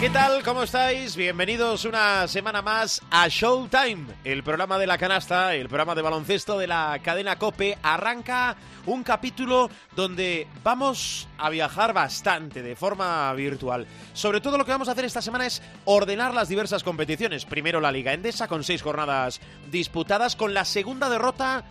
¿Qué tal? ¿Cómo estáis? Bienvenidos una semana más a Showtime, el programa de la canasta, el programa de baloncesto de la cadena Cope. Arranca un capítulo donde vamos a viajar bastante de forma virtual. Sobre todo lo que vamos a hacer esta semana es ordenar las diversas competiciones. Primero la Liga Endesa con seis jornadas disputadas con la segunda derrota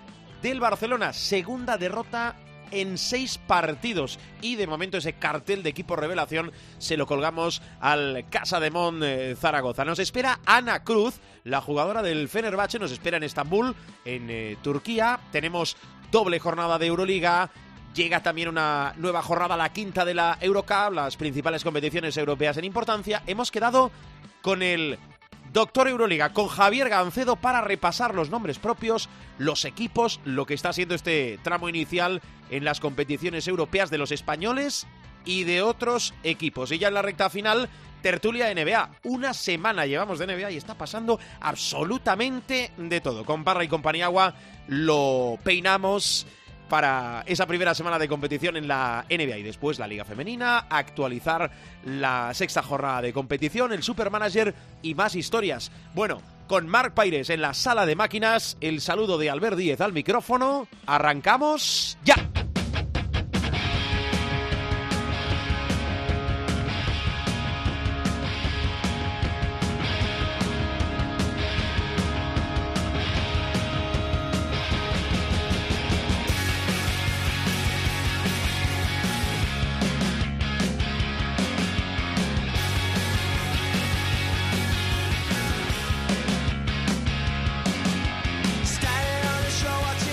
del Barcelona. Segunda derrota en seis partidos. Y de momento ese cartel de equipo revelación se lo colgamos al Casa de Mon eh, Zaragoza. Nos espera Ana Cruz, la jugadora del Fenerbahce, nos espera en Estambul, en eh, Turquía. Tenemos doble jornada de Euroliga. Llega también una nueva jornada, la quinta de la Eurocup, las principales competiciones europeas en importancia. Hemos quedado con el Doctor Euroliga con Javier Gancedo para repasar los nombres propios, los equipos, lo que está siendo este tramo inicial en las competiciones europeas de los españoles y de otros equipos. Y ya en la recta final, tertulia NBA. Una semana llevamos de NBA y está pasando absolutamente de todo. Con Parra y Companiagua lo peinamos para esa primera semana de competición en la NBA y después la Liga Femenina, actualizar la sexta jornada de competición, el Supermanager y más historias. Bueno, con Marc Paires en la sala de máquinas, el saludo de Albert Díez al micrófono. Arrancamos ya.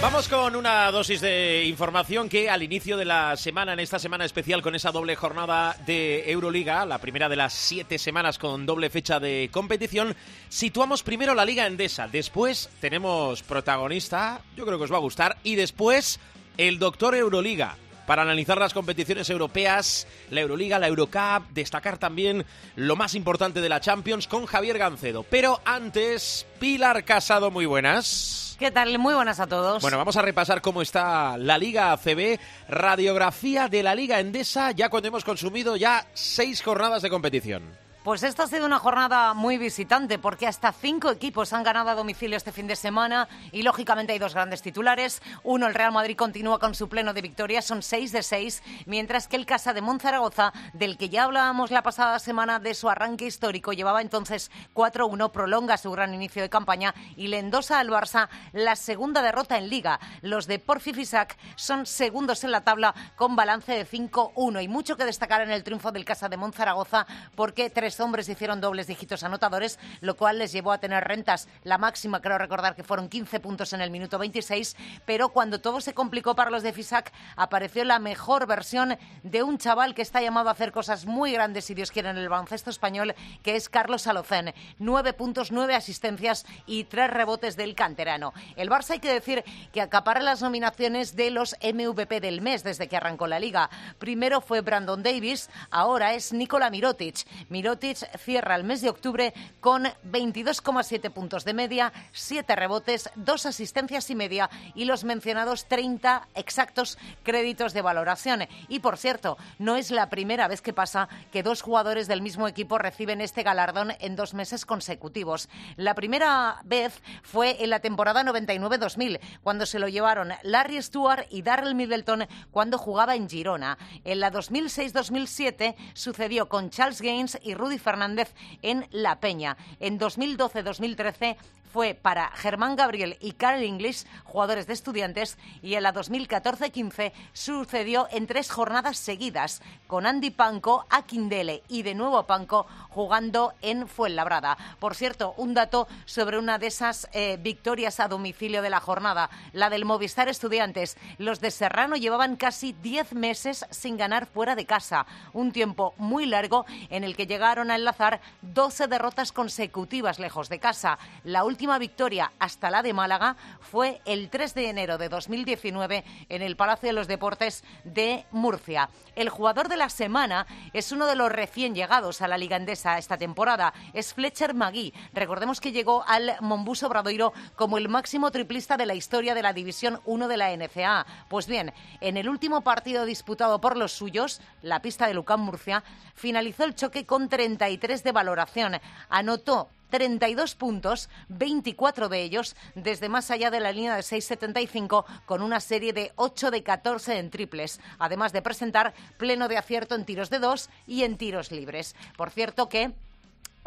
Vamos con una dosis de información que al inicio de la semana, en esta semana especial con esa doble jornada de Euroliga, la primera de las siete semanas con doble fecha de competición, situamos primero la Liga Endesa, después tenemos protagonista, yo creo que os va a gustar, y después el Doctor Euroliga, para analizar las competiciones europeas, la Euroliga, la Eurocup, destacar también lo más importante de la Champions con Javier Gancedo. Pero antes, Pilar Casado, muy buenas. ¿Qué tal? Muy buenas a todos. Bueno, vamos a repasar cómo está la Liga ACB, radiografía de la Liga Endesa, ya cuando hemos consumido ya seis jornadas de competición. Pues esta ha sido una jornada muy visitante porque hasta cinco equipos han ganado a domicilio este fin de semana y lógicamente hay dos grandes titulares. Uno, el Real Madrid continúa con su pleno de victorias, son seis de seis, mientras que el Casa de Monzaragoza, del que ya hablábamos la pasada semana de su arranque histórico, llevaba entonces 4-1, prolonga su gran inicio de campaña y le endosa al Barça la segunda derrota en Liga. Los de Porfi Fisac son segundos en la tabla con balance de 5-1 y mucho que destacar en el triunfo del Casa de Monzaragoza porque tres hombres hicieron dobles dígitos anotadores, lo cual les llevó a tener rentas. La máxima, creo recordar que fueron 15 puntos en el minuto 26, pero cuando todo se complicó para los de Fisac, apareció la mejor versión de un chaval que está llamado a hacer cosas muy grandes, si Dios quiere, en el baloncesto español, que es Carlos Alocén. Nueve puntos, nueve asistencias y tres rebotes del canterano. El Barça hay que decir que acapara las nominaciones de los MVP del mes desde que arrancó la liga. Primero fue Brandon Davis, ahora es Nikola Mirotic. Mirotic cierra el mes de octubre con 22,7 puntos de media, 7 rebotes, 2 asistencias y media y los mencionados 30 exactos créditos de valoración. Y por cierto, no es la primera vez que pasa que dos jugadores del mismo equipo reciben este galardón en dos meses consecutivos. La primera vez fue en la temporada 99-2000, cuando se lo llevaron Larry Stewart y Darrell Middleton cuando jugaba en Girona. En la 2006-2007 sucedió con Charles Gaines y Rudy Fernández en La Peña. En 2012-2013 fue para Germán Gabriel y Carl English, jugadores de estudiantes, y en la 2014-15 sucedió en tres jornadas seguidas, con Andy Panco, Aquindele y de nuevo Panco jugando en Fuenlabrada. Por cierto, un dato sobre una de esas eh, victorias a domicilio de la jornada, la del Movistar Estudiantes. Los de Serrano llevaban casi 10 meses sin ganar fuera de casa, un tiempo muy largo en el que llegaron a enlazar 12 derrotas consecutivas lejos de casa. La última última victoria hasta la de Málaga fue el 3 de enero de 2019 en el Palacio de los Deportes de Murcia. El jugador de la semana es uno de los recién llegados a la Liga Endesa esta temporada, es Fletcher Magui. Recordemos que llegó al Mombuso Bradoiro como el máximo triplista de la historia de la División 1 de la NCA. Pues bien, en el último partido disputado por los suyos, la pista de Lucán Murcia, finalizó el choque con 33 de valoración. Anotó 32 puntos, 24 de ellos desde más allá de la línea de 6.75 con una serie de 8 de 14 en triples, además de presentar pleno de acierto en tiros de dos y en tiros libres. Por cierto que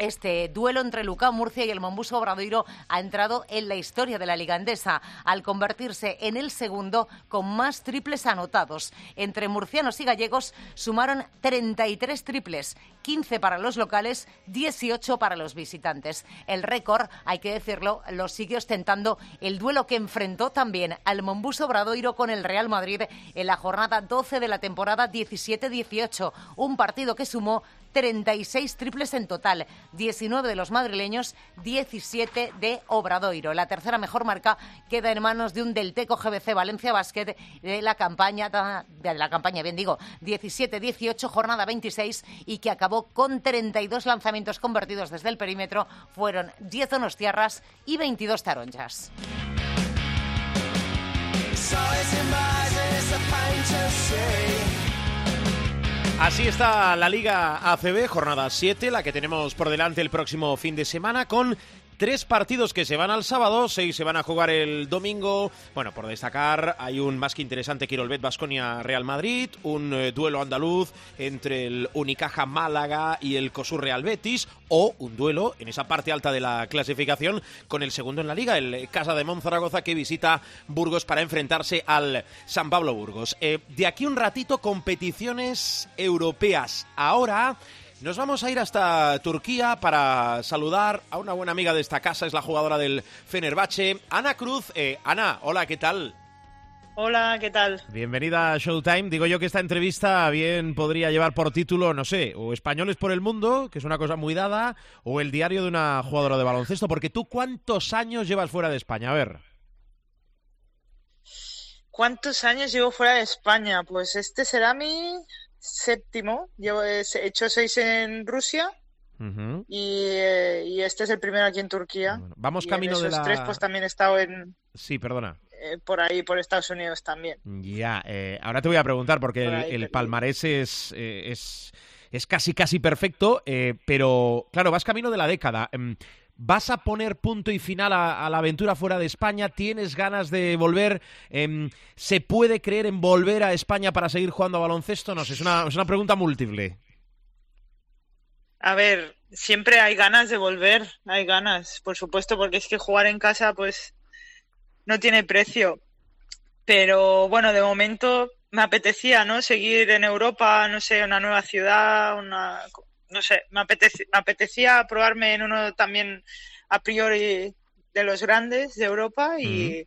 este duelo entre Lucán Murcia y el Mombuso Obradoiro ha entrado en la historia de la Liga Endesa al convertirse en el segundo con más triples anotados. Entre murcianos y gallegos sumaron 33 triples, 15 para los locales, 18 para los visitantes. El récord, hay que decirlo, lo sigue ostentando el duelo que enfrentó también al Mombuso Obradoiro con el Real Madrid en la jornada 12 de la temporada 17-18, un partido que sumó 36 triples en total, 19 de los madrileños, 17 de Obradoiro. La tercera mejor marca queda en manos de un Delteco GBC Valencia Basket de la campaña, bien digo, 17-18, jornada 26 y que acabó con 32 lanzamientos convertidos desde el perímetro. Fueron 10 tierras y 22 taronjas. Así está la Liga ACB, jornada 7, la que tenemos por delante el próximo fin de semana, con Tres partidos que se van al sábado, seis se van a jugar el domingo. Bueno, por destacar, hay un más que interesante Quirolbet Basconia Real Madrid, un eh, duelo andaluz entre el Unicaja Málaga y el COSUR Real Betis, o un duelo en esa parte alta de la clasificación con el segundo en la liga, el Casa de Monzaragoza, que visita Burgos para enfrentarse al San Pablo Burgos. Eh, de aquí un ratito, competiciones europeas. Ahora. Nos vamos a ir hasta Turquía para saludar a una buena amiga de esta casa, es la jugadora del Fenerbahce, Ana Cruz. Eh, Ana, hola, ¿qué tal? Hola, ¿qué tal? Bienvenida a Showtime. Digo yo que esta entrevista bien podría llevar por título, no sé, o Españoles por el Mundo, que es una cosa muy dada, o el diario de una jugadora de baloncesto, porque tú cuántos años llevas fuera de España, a ver. ¿Cuántos años llevo fuera de España? Pues este será mi séptimo. Llevo, he hecho seis en Rusia. Eh, y, este es el primero aquí en Turquía. vamos camino de la... tres, pues también he estado en... Sí, perdona. Eh, por ahí, por Estados Unidos también. Ya, eh, ahora te voy a preguntar, porque el, palmarés es, es, es, casi, casi perfecto, pero claro, vas camino de la década. ¿Vas a poner punto y final a, la aventura fuera de España? ¿Tienes ganas de volver? Em, ¿Se puede creer en volver a España para seguir jugando a baloncesto? No sé, es una, es una pregunta múltiple. A ver, siempre hay ganas de volver, hay ganas, por supuesto, porque es que jugar en casa pues no tiene precio. Pero bueno, de momento me apetecía, ¿no? Seguir en Europa, no sé, una nueva ciudad, una no sé, me, apetecía, probarme en uno también a priori de los grandes de Europa y,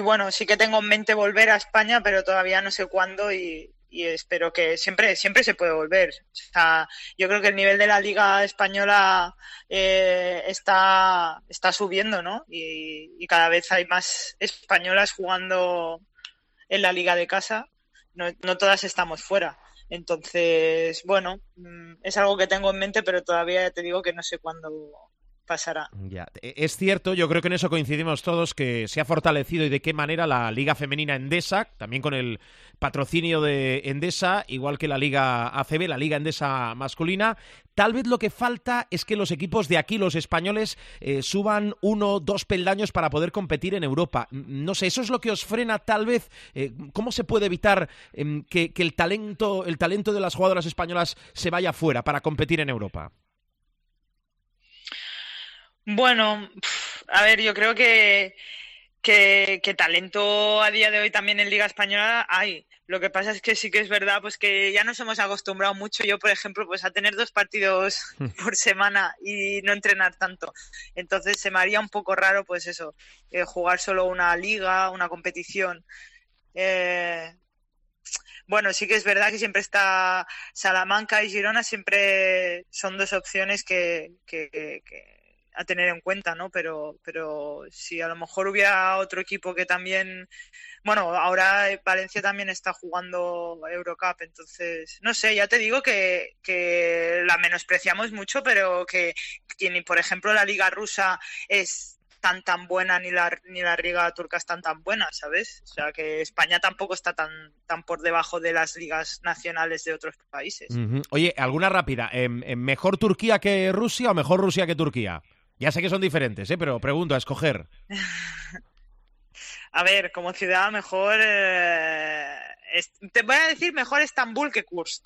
bueno, sí que tengo en mente volver a España, pero todavía no sé cuándo y, espero que siempre siempre se puede volver. yo creo que el nivel de la liga española eh, está está subiendo, ¿no? Y, y, cada vez hay más españolas jugando en la liga de casa. No, no todas estamos fuera. Entonces, bueno, mm, es algo que tengo en mente, pero todavía te digo que no sé cuándo E, es cierto, yo creo que en eso coincidimos todos, que se ha fortalecido y de qué manera la Liga Femenina Endesa, también con el patrocinio de Endesa, igual que la Liga ACB, la Liga Endesa masculina. Tal vez lo que falta es que los equipos de aquí, los españoles, eh, suban uno, dos peldaños para poder competir en Europa. No sé, eso es lo que os frena tal vez. Eh, ¿Cómo se puede evitar em, que, el talento, el talento de las jugadoras españolas se vaya fuera para competir en Europa? Bueno, a ver, yo creo que, que, talento a día de hoy también en Liga Española hay. Lo que pasa es que sí que es verdad, pues que ya nos hemos acostumbrado mucho. Yo, por ejemplo, pues a tener dos partidos hmm. por semana y no entrenar tanto. Entonces se me haría un poco raro, pues eso, eh, jugar solo una liga, una competición. Eh, bueno, sí que es verdad que siempre está Salamanca y Girona, siempre son dos opciones que, que a tener en cuenta, ¿no? Pero, pero si a lo mejor hubiera otro equipo que también, bueno, ahora Valencia también está jugando Eurocup, entonces, no sé, ya te digo que, que la menospreciamos mucho, pero que, que, por ejemplo, la liga rusa es tan tan buena ni la ni la liga turca están tan buena, ¿sabes? O sea que España tampoco está tan tan por debajo de las ligas nacionales de otros países. Oye, alguna rápida, em, ¿mejor Turquía que Rusia o mejor Rusia que Turquía? Ya sé que son diferentes, ¿eh? pero pregunto a escoger. a ver, como ciudad mejor eh, te voy a decir mejor Estambul que Kursk.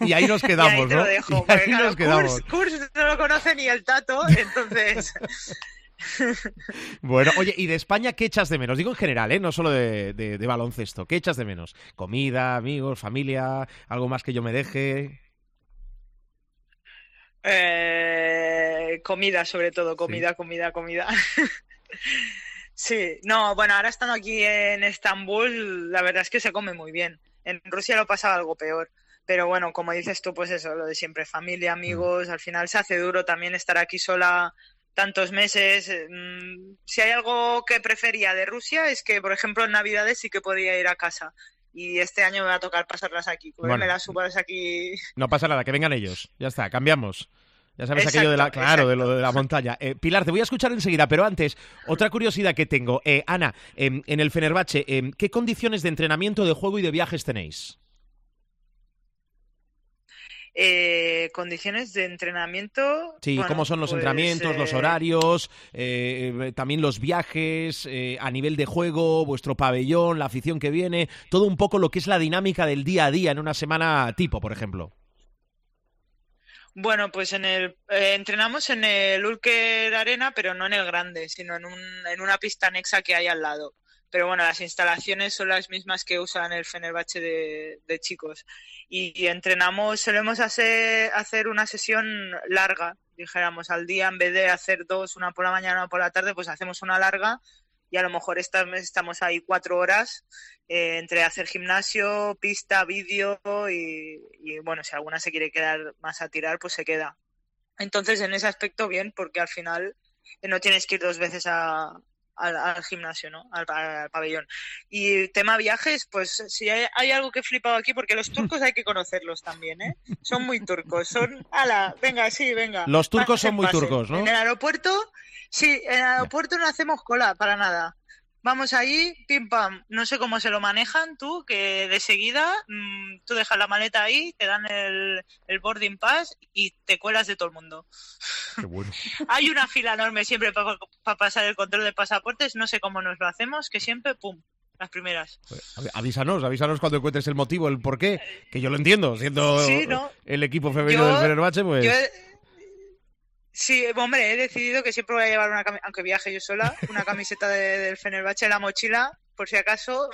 Y ahí nos quedamos, ahí te Lo dejo, ahí nos quedamos. Kursk no lo conoce ni el tato, entonces bueno, oye, ¿y de España qué echas de menos? Digo en general, ¿eh? No solo de, baloncesto. ¿Qué echas de menos? ¿Comida, amigos, familia? ¿Algo más que yo me deje? Eh, comida, sobre todo. Comida, comida, comida. sí, no, bueno, ahora estando aquí en Estambul, la verdad es que se come muy bien. En Rusia lo pasaba algo peor. Pero bueno, como dices tú, pues eso, lo de siempre, familia, amigos, al final se hace duro también estar aquí sola tantos meses. Eh, mm, si hay algo que prefería de Rusia es que, por ejemplo, en Navidades sí que podía ir a casa. Y este año me va a tocar pasarlas aquí, bueno, las uvas aquí. No pasa nada, que vengan ellos. Ya está, cambiamos. Ya sabes aquello de la, claro, de lo de la montaña. Eh, Pilar, te voy a escuchar enseguida, pero antes, otra curiosidad que tengo. Eh, Ana, em, en el Fenerbahce, em, ¿qué condiciones de entrenamiento, de juego y de viajes tenéis? Eh, condiciones de entrenamiento. Sí, cómo son los pues, entrenamientos, los eh, horarios, eh, también los viajes, a nivel de juego, vuestro pabellón, la afición que viene, todo un poco lo que es la dinámica del día a día en una semana tipo, por ejemplo. Bueno, pues en el entrenamos en el Ulker Arena, pero no en el grande, sino en, un, en una pista anexa que hay al lado pero bueno, las instalaciones son las mismas que usan el Fenerbahce de, chicos. Y, entrenamos, solemos hacer, hacer una sesión larga, dijéramos, al día, en vez de hacer dos, una por la mañana, una por la tarde, pues hacemos una larga y a lo mejor estamos ahí cuatro horas eh, entre hacer gimnasio, pista, vídeo y, y, bueno, si alguna se quiere quedar más a tirar, pues se queda. Entonces, en ese aspecto, bien, porque al final no tienes que ir dos veces a, al, gimnasio, ¿no? Al, pabellón. Y tema viajes, pues si hay, algo que he flipado aquí, porque los turcos hay que conocerlos también, ¿eh? Son muy turcos, son, ala, venga, sí, venga. Los turcos son muy turcos, ¿no? En el aeropuerto, sí, en el aeropuerto no hacemos cola para nada. Vamos ahí, pim pam. No sé cómo se lo manejan tú, que de seguida mm, tú dejas la maleta ahí, te dan el, boarding pass y te cuelas de todo el mundo. Qué bueno. Hay una fila enorme siempre para pasar el control de pasaportes. No sé cómo nos lo hacemos, que siempre, pum, las primeras. Pues, avísanos, avísanos cuando encuentres el motivo, el por qué, que yo lo entiendo, siendo el equipo femenino del Fenerbahce, pues... Sí, hombre, he decidido que siempre voy a llevar una camiseta, aunque viaje yo sola, una camiseta del Fenerbahce en la mochila, por si acaso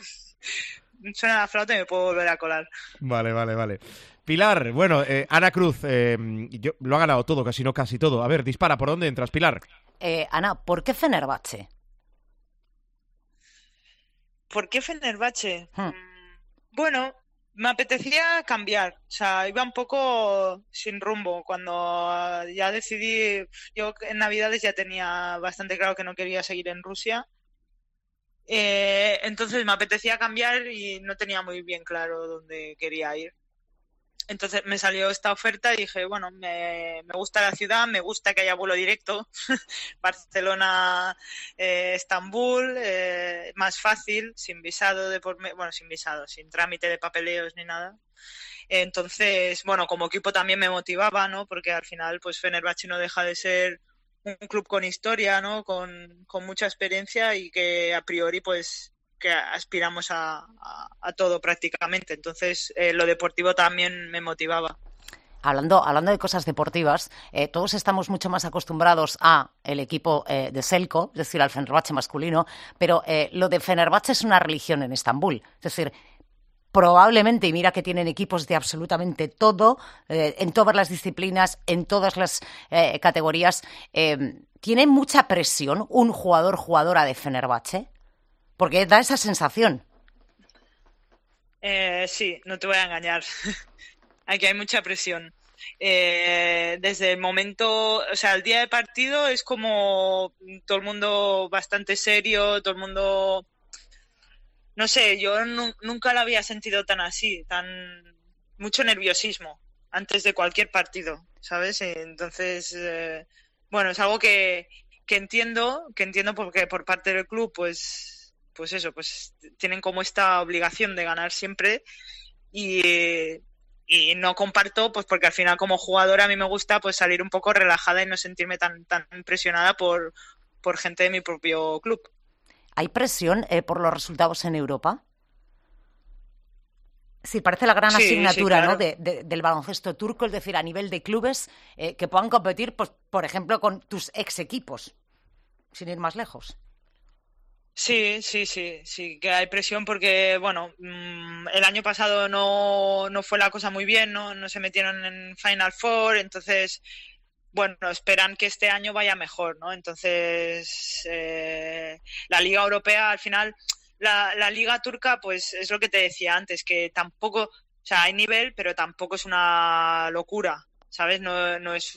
suena la flauta y me puedo volver a colar. Vale, vale, vale. Pilar, bueno, eh, Ana Cruz, eh, yo, lo ha ganado todo, casi no casi todo. A ver, dispara, ¿por dónde entras, Pilar? Eh, Ana, ¿por qué Fenerbahce? ¿Por qué Fenerbahce? Hmm. Mm, bueno, me apetecía cambiar, o sea, iba un poco sin rumbo. Cuando ya decidí, yo en Navidades ya tenía bastante claro que no quería seguir en Rusia. Eh, entonces me apetecía cambiar y no tenía muy bien claro dónde quería ir. Entonces me salió esta oferta y dije, bueno, me, gusta la ciudad, me gusta que haya vuelo directo. Barcelona, eh, Estambul, eh, más fácil, sin visado de por bueno, sin visado, sin trámite de papeleos ni nada. Entonces, bueno, como equipo también me motivaba, ¿no? Porque al final, pues Fenerbahce no deja de ser un club con historia, ¿no? Con, con mucha experiencia y que a priori, pues que aspiramos a, todo prácticamente. Entonces, eh, lo deportivo también me motivaba. Hablando, hablando de cosas deportivas, eh, todos estamos mucho más acostumbrados a el equipo eh, de Selco, es decir, al Fenerbahce masculino, pero lo de Fenerbahce es una religión en Estambul. Es decir, probablemente, y mira que tienen equipos de absolutamente todo, en todas las disciplinas, en todas las categorías, ¿tiene mucha presión un jugador jugadora de Fenerbahce? Porque da esa sensación. Eh, sí, no te voy a engañar. Aquí hay mucha presión. eh, desde el momento, o sea, el día de partido es como todo el mundo bastante serio, todo el mundo, no sé, yo nunca lo había sentido tan así, tan mucho nerviosismo antes de cualquier partido, ¿sabes? Entonces, eh, bueno, es algo que, que entiendo, que entiendo porque por parte del club, pues, pues eso, pues tienen como esta obligación de ganar siempre y, y no comparto, pues porque al final como jugadora a mí me gusta pues salir un poco relajada y no sentirme tan, tan impresionada por, por gente de mi propio club. ¿Hay presión eh, por los resultados en Europa? Sí, parece la gran asignatura ¿no? del baloncesto turco, es decir, a nivel de clubes eh, que puedan competir, pues, por ejemplo, con tus ex equipos, sin ir más lejos. Sí, sí, sí, sí, que hay presión porque, bueno, mm, el año pasado no, no fue la cosa muy bien, no, no se metieron en Final Four, entonces, bueno, esperan que este año vaya mejor, ¿no? Entonces, eh, la Liga Europea, al final, la, la Liga Turca, pues es lo que te decía antes, que tampoco, o sea, hay nivel, pero tampoco es una locura, ¿sabes? No, no es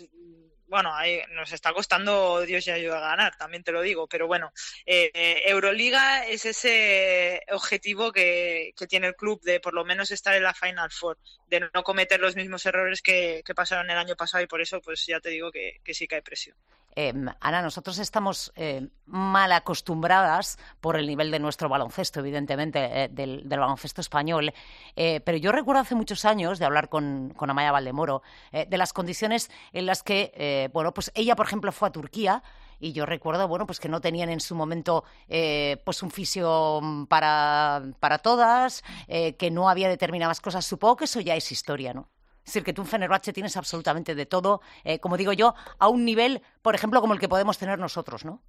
bueno, ahí nos está costando Dios y ayuda a ganar, también te lo digo, pero bueno, eh, Euroliga es ese objetivo que, tiene el club de por lo menos estar en la Final Four, de no cometer los mismos errores que, pasaron el año pasado y por eso pues ya te digo que, que sí que hay presión. Eh, Ana, nosotros estamos eh, mal acostumbradas por el nivel de nuestro baloncesto, evidentemente, eh, del, baloncesto español. pero yo recuerdo hace muchos años de hablar con, con Amaya Valdemoro de las condiciones en las que, bueno, pues ella, por ejemplo, fue a Turquía y yo recuerdo, bueno, pues que no tenían en su momento pues un fisio para, para todas, que no había determinadas cosas. Supongo que eso ya es historia, ¿no? Es decir, que tú en Fenerbahce tienes absolutamente de todo, eh, como digo yo, a un nivel, por ejemplo, como el que podemos tener nosotros, ¿no?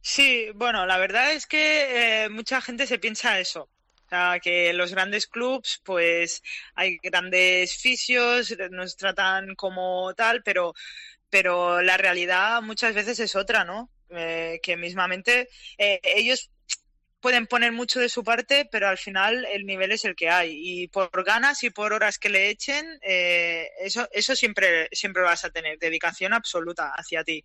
Sí, bueno, la verdad es que eh, mucha gente se piensa eso. O sea, que los grandes clubs, pues hay grandes fisios, nos tratan como tal, pero, pero la realidad muchas veces es otra, ¿no? Eh, que mismamente ellos pueden poner mucho de su parte, pero al final el nivel es el que hay. Y por ganas y por horas que le echen, eh, eso, eso siempre, siempre vas a tener, dedicación absoluta hacia ti.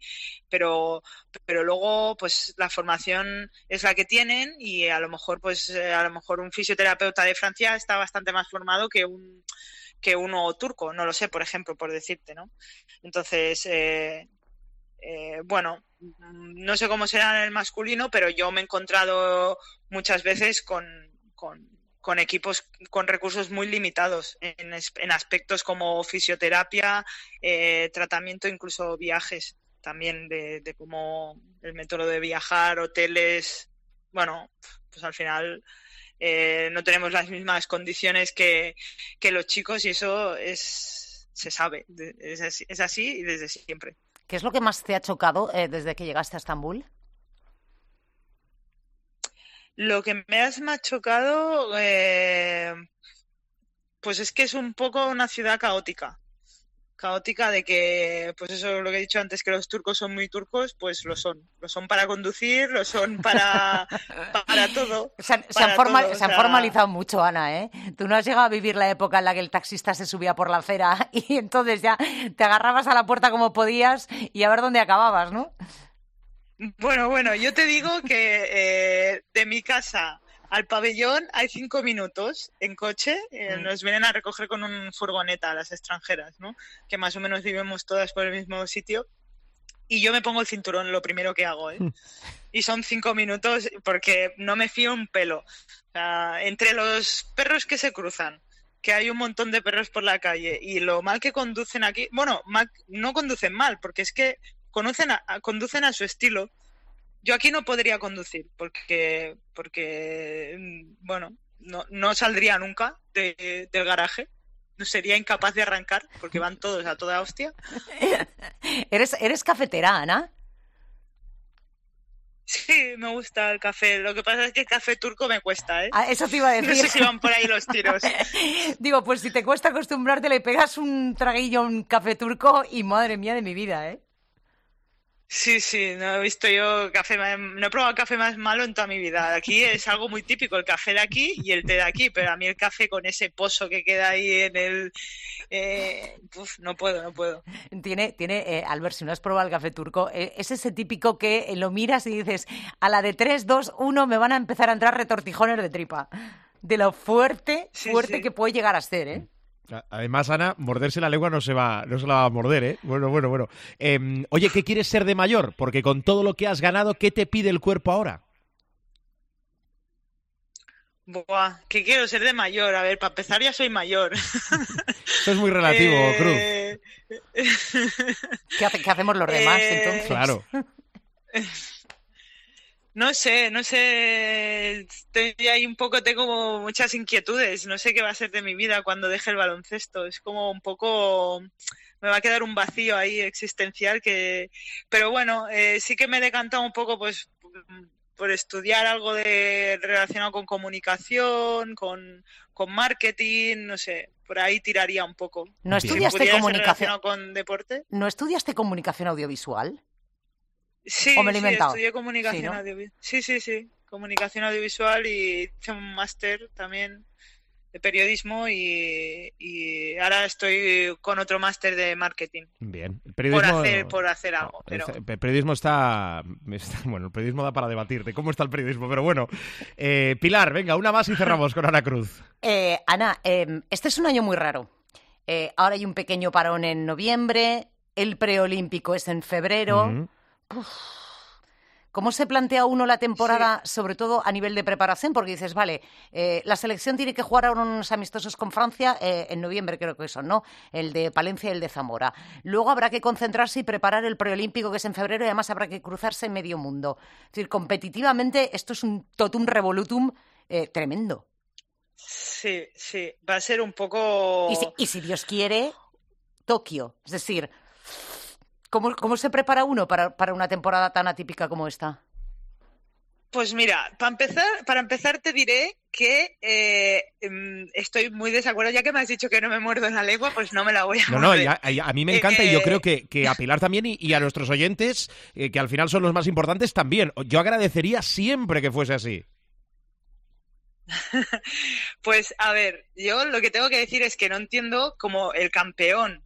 Pero, pero luego, pues la formación es la que tienen y a lo mejor, pues, eh, a lo mejor un fisioterapeuta de Francia está bastante más formado que un que uno turco, no lo sé, por ejemplo, por decirte, ¿no? Entonces, eh, eh, bueno, no sé cómo será en el masculino, pero yo me he encontrado muchas veces con, con, equipos con recursos muy limitados en, aspectos como fisioterapia, eh, tratamiento, incluso viajes también de, cómo el método de viajar, hoteles, bueno, pues al final eh, no tenemos las mismas condiciones que, que los chicos y eso es se sabe, es así y desde siempre. ¿Qué es lo que más te ha chocado eh, desde que llegaste a Estambul? Lo que me ha más chocado, eh, pues es que es un poco una ciudad caótica caótica de que, pues eso lo que he dicho antes, que los turcos son muy turcos, pues lo son. Lo son para conducir, lo son para, para todo. Se han, formalizado mucho, Ana, ¿eh? Tú no has llegado a vivir la época en la que el taxista se subía por la acera y entonces ya te agarrabas a la puerta como podías y a ver dónde acababas, ¿no? Bueno, bueno, yo te digo que eh, de mi casa al pabellón hay cinco minutos en coche. Eh, mm. Nos vienen a recoger con un furgoneta a las extranjeras, ¿no? Que más o menos vivimos todas por el mismo sitio. Y yo me pongo el cinturón, lo primero que hago, ¿eh? Y son cinco minutos porque no me fío un pelo. entre los perros que se cruzan, que hay un montón de perros por la calle, y lo mal que conducen aquí, bueno, no conducen mal, porque es que conducen conducen a su estilo yo aquí no podría conducir porque, porque mm, bueno, no, no saldría nunca del garaje. No sería incapaz de arrancar porque van todos a toda hostia. ¿Eres, eres cafetera, Ana? Sí, me gusta el café. Lo que pasa es que el café turco me cuesta, ¿eh? Ah, eso te iba a decir. No sé si van por ahí los tiros. Digo, pues si te cuesta acostumbrarte, le pegas un traguillo a un café turco y madre mía de mi vida, ¿eh? Sí, sí, no he visto yo café, no he probado café más malo en toda mi vida. Aquí es algo muy típico, el café de aquí y el té de aquí, pero a mí el café con ese pozo que queda ahí en el... eh, uf, no puedo, no puedo. Tiene, tiene eh, Albert, si no has probado el café turco, eh, es ese típico que eh, lo miras y dices, a la de 3, 2, 1 me van a empezar a entrar retortijones de tripa. De lo fuerte, Sí, fuerte sí. que puede llegar a ser, ¿eh? Además, Ana, morderse la lengua no se va, no se la va a morder, ¿eh? Bueno, bueno, bueno. Em, oye, ¿qué quieres ser de mayor? Porque con todo lo que has ganado, ¿qué te pide el cuerpo ahora? Buah, que quiero ser de mayor. A ver, para empezar ya soy mayor. Eso es muy relativo, Cruz. Eh, ¿Qué, hace- qué hacemos los demás Eh, entonces? Claro. No sé, no sé, estoy ahí un poco, tengo muchas inquietudes, no sé qué va a ser de mi vida cuando deje el baloncesto, es como un poco, me va a quedar un vacío ahí existencial que, pero bueno, eh, sí que me he decantado un poco pues por estudiar algo de relacionado con comunicación, con, con marketing, no sé, por ahí tiraría un poco. ¿No. Si estudiaste ser comunicación? con deporte. ¿No estudiaste comunicación audiovisual? Sí, ¿O me lo he sí, inventado? estudié comunicación Sí, ¿no? audiovisual. Sí, sí, sí, comunicación audiovisual y hice un máster también de periodismo y, y ahora estoy con otro máster de marketing Bien. El por periodismo, hacer por hacer algo, No, pero el el periodismo está, está- Bueno, el periodismo da para debatir de cómo está el periodismo, pero bueno. Eh, Pilar, venga, una más y cerramos con Ana Cruz. Eh, Ana, eh, este es un año muy raro. Eh, ahora hay un pequeño parón en noviembre, el preolímpico es en febrero. ¿Cómo se plantea uno la temporada, sobre todo a nivel de preparación? Porque dices, vale, eh, la selección tiene que jugar ahora unos amistosos con Francia eh, en noviembre, creo que son, ¿no? El de Palencia y el de Zamora. Luego habrá que concentrarse y preparar el preolímpico, que es en febrero, y además habrá que cruzarse en medio mundo. Es decir, competitivamente, esto es un totum revolutum eh, tremendo. sí, sí, va a ser un poco Y si, y si Dios quiere, Tokio. Es decir, ¿cómo, cómo se prepara uno para, para una temporada tan atípica como esta? Pues mira, para empezar, para empezar te diré que eh, mm, estoy muy desacuerdo, ya que me has dicho que no me muerdo en la lengua, pues no me la voy a No, no, morder. a, mí me encanta y yo Eh, creo que, que a Pilar también y, y a nuestros oyentes, eh, que al final son los más importantes también. Yo agradecería siempre que fuese así. Pues a ver, yo lo que tengo que decir es que no entiendo cómo el campeón,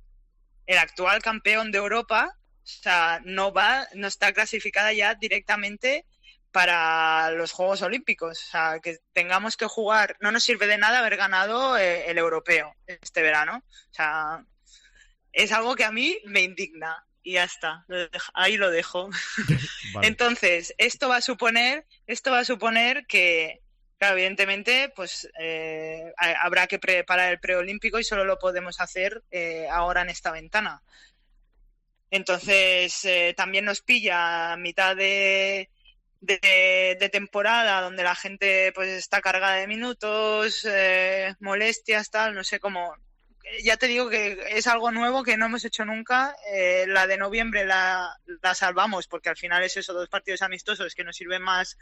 el actual campeón de Europa, o sea, no va, no está clasificada ya directamente para los Juegos Olímpicos. O sea, que tengamos que jugar, no nos sirve de nada haber ganado eh, el europeo este verano. O sea, es algo que a mí me indigna. Y ya está, ahí lo dejo. Vale. Entonces, esto va a suponer, esto va a suponer que, claro, evidentemente, pues eh, ha- habrá que preparar el preolímpico y solo lo podemos hacer eh, ahora en esta ventana. Entonces, eh, también nos pilla a mitad de, temporada donde la gente pues está cargada de minutos, eh, molestias, tal, no sé cómo. Ya te digo que es algo nuevo que no hemos hecho nunca. Eh, la de noviembre la, la salvamos porque al final es eso, dos partidos amistosos que nos sirven más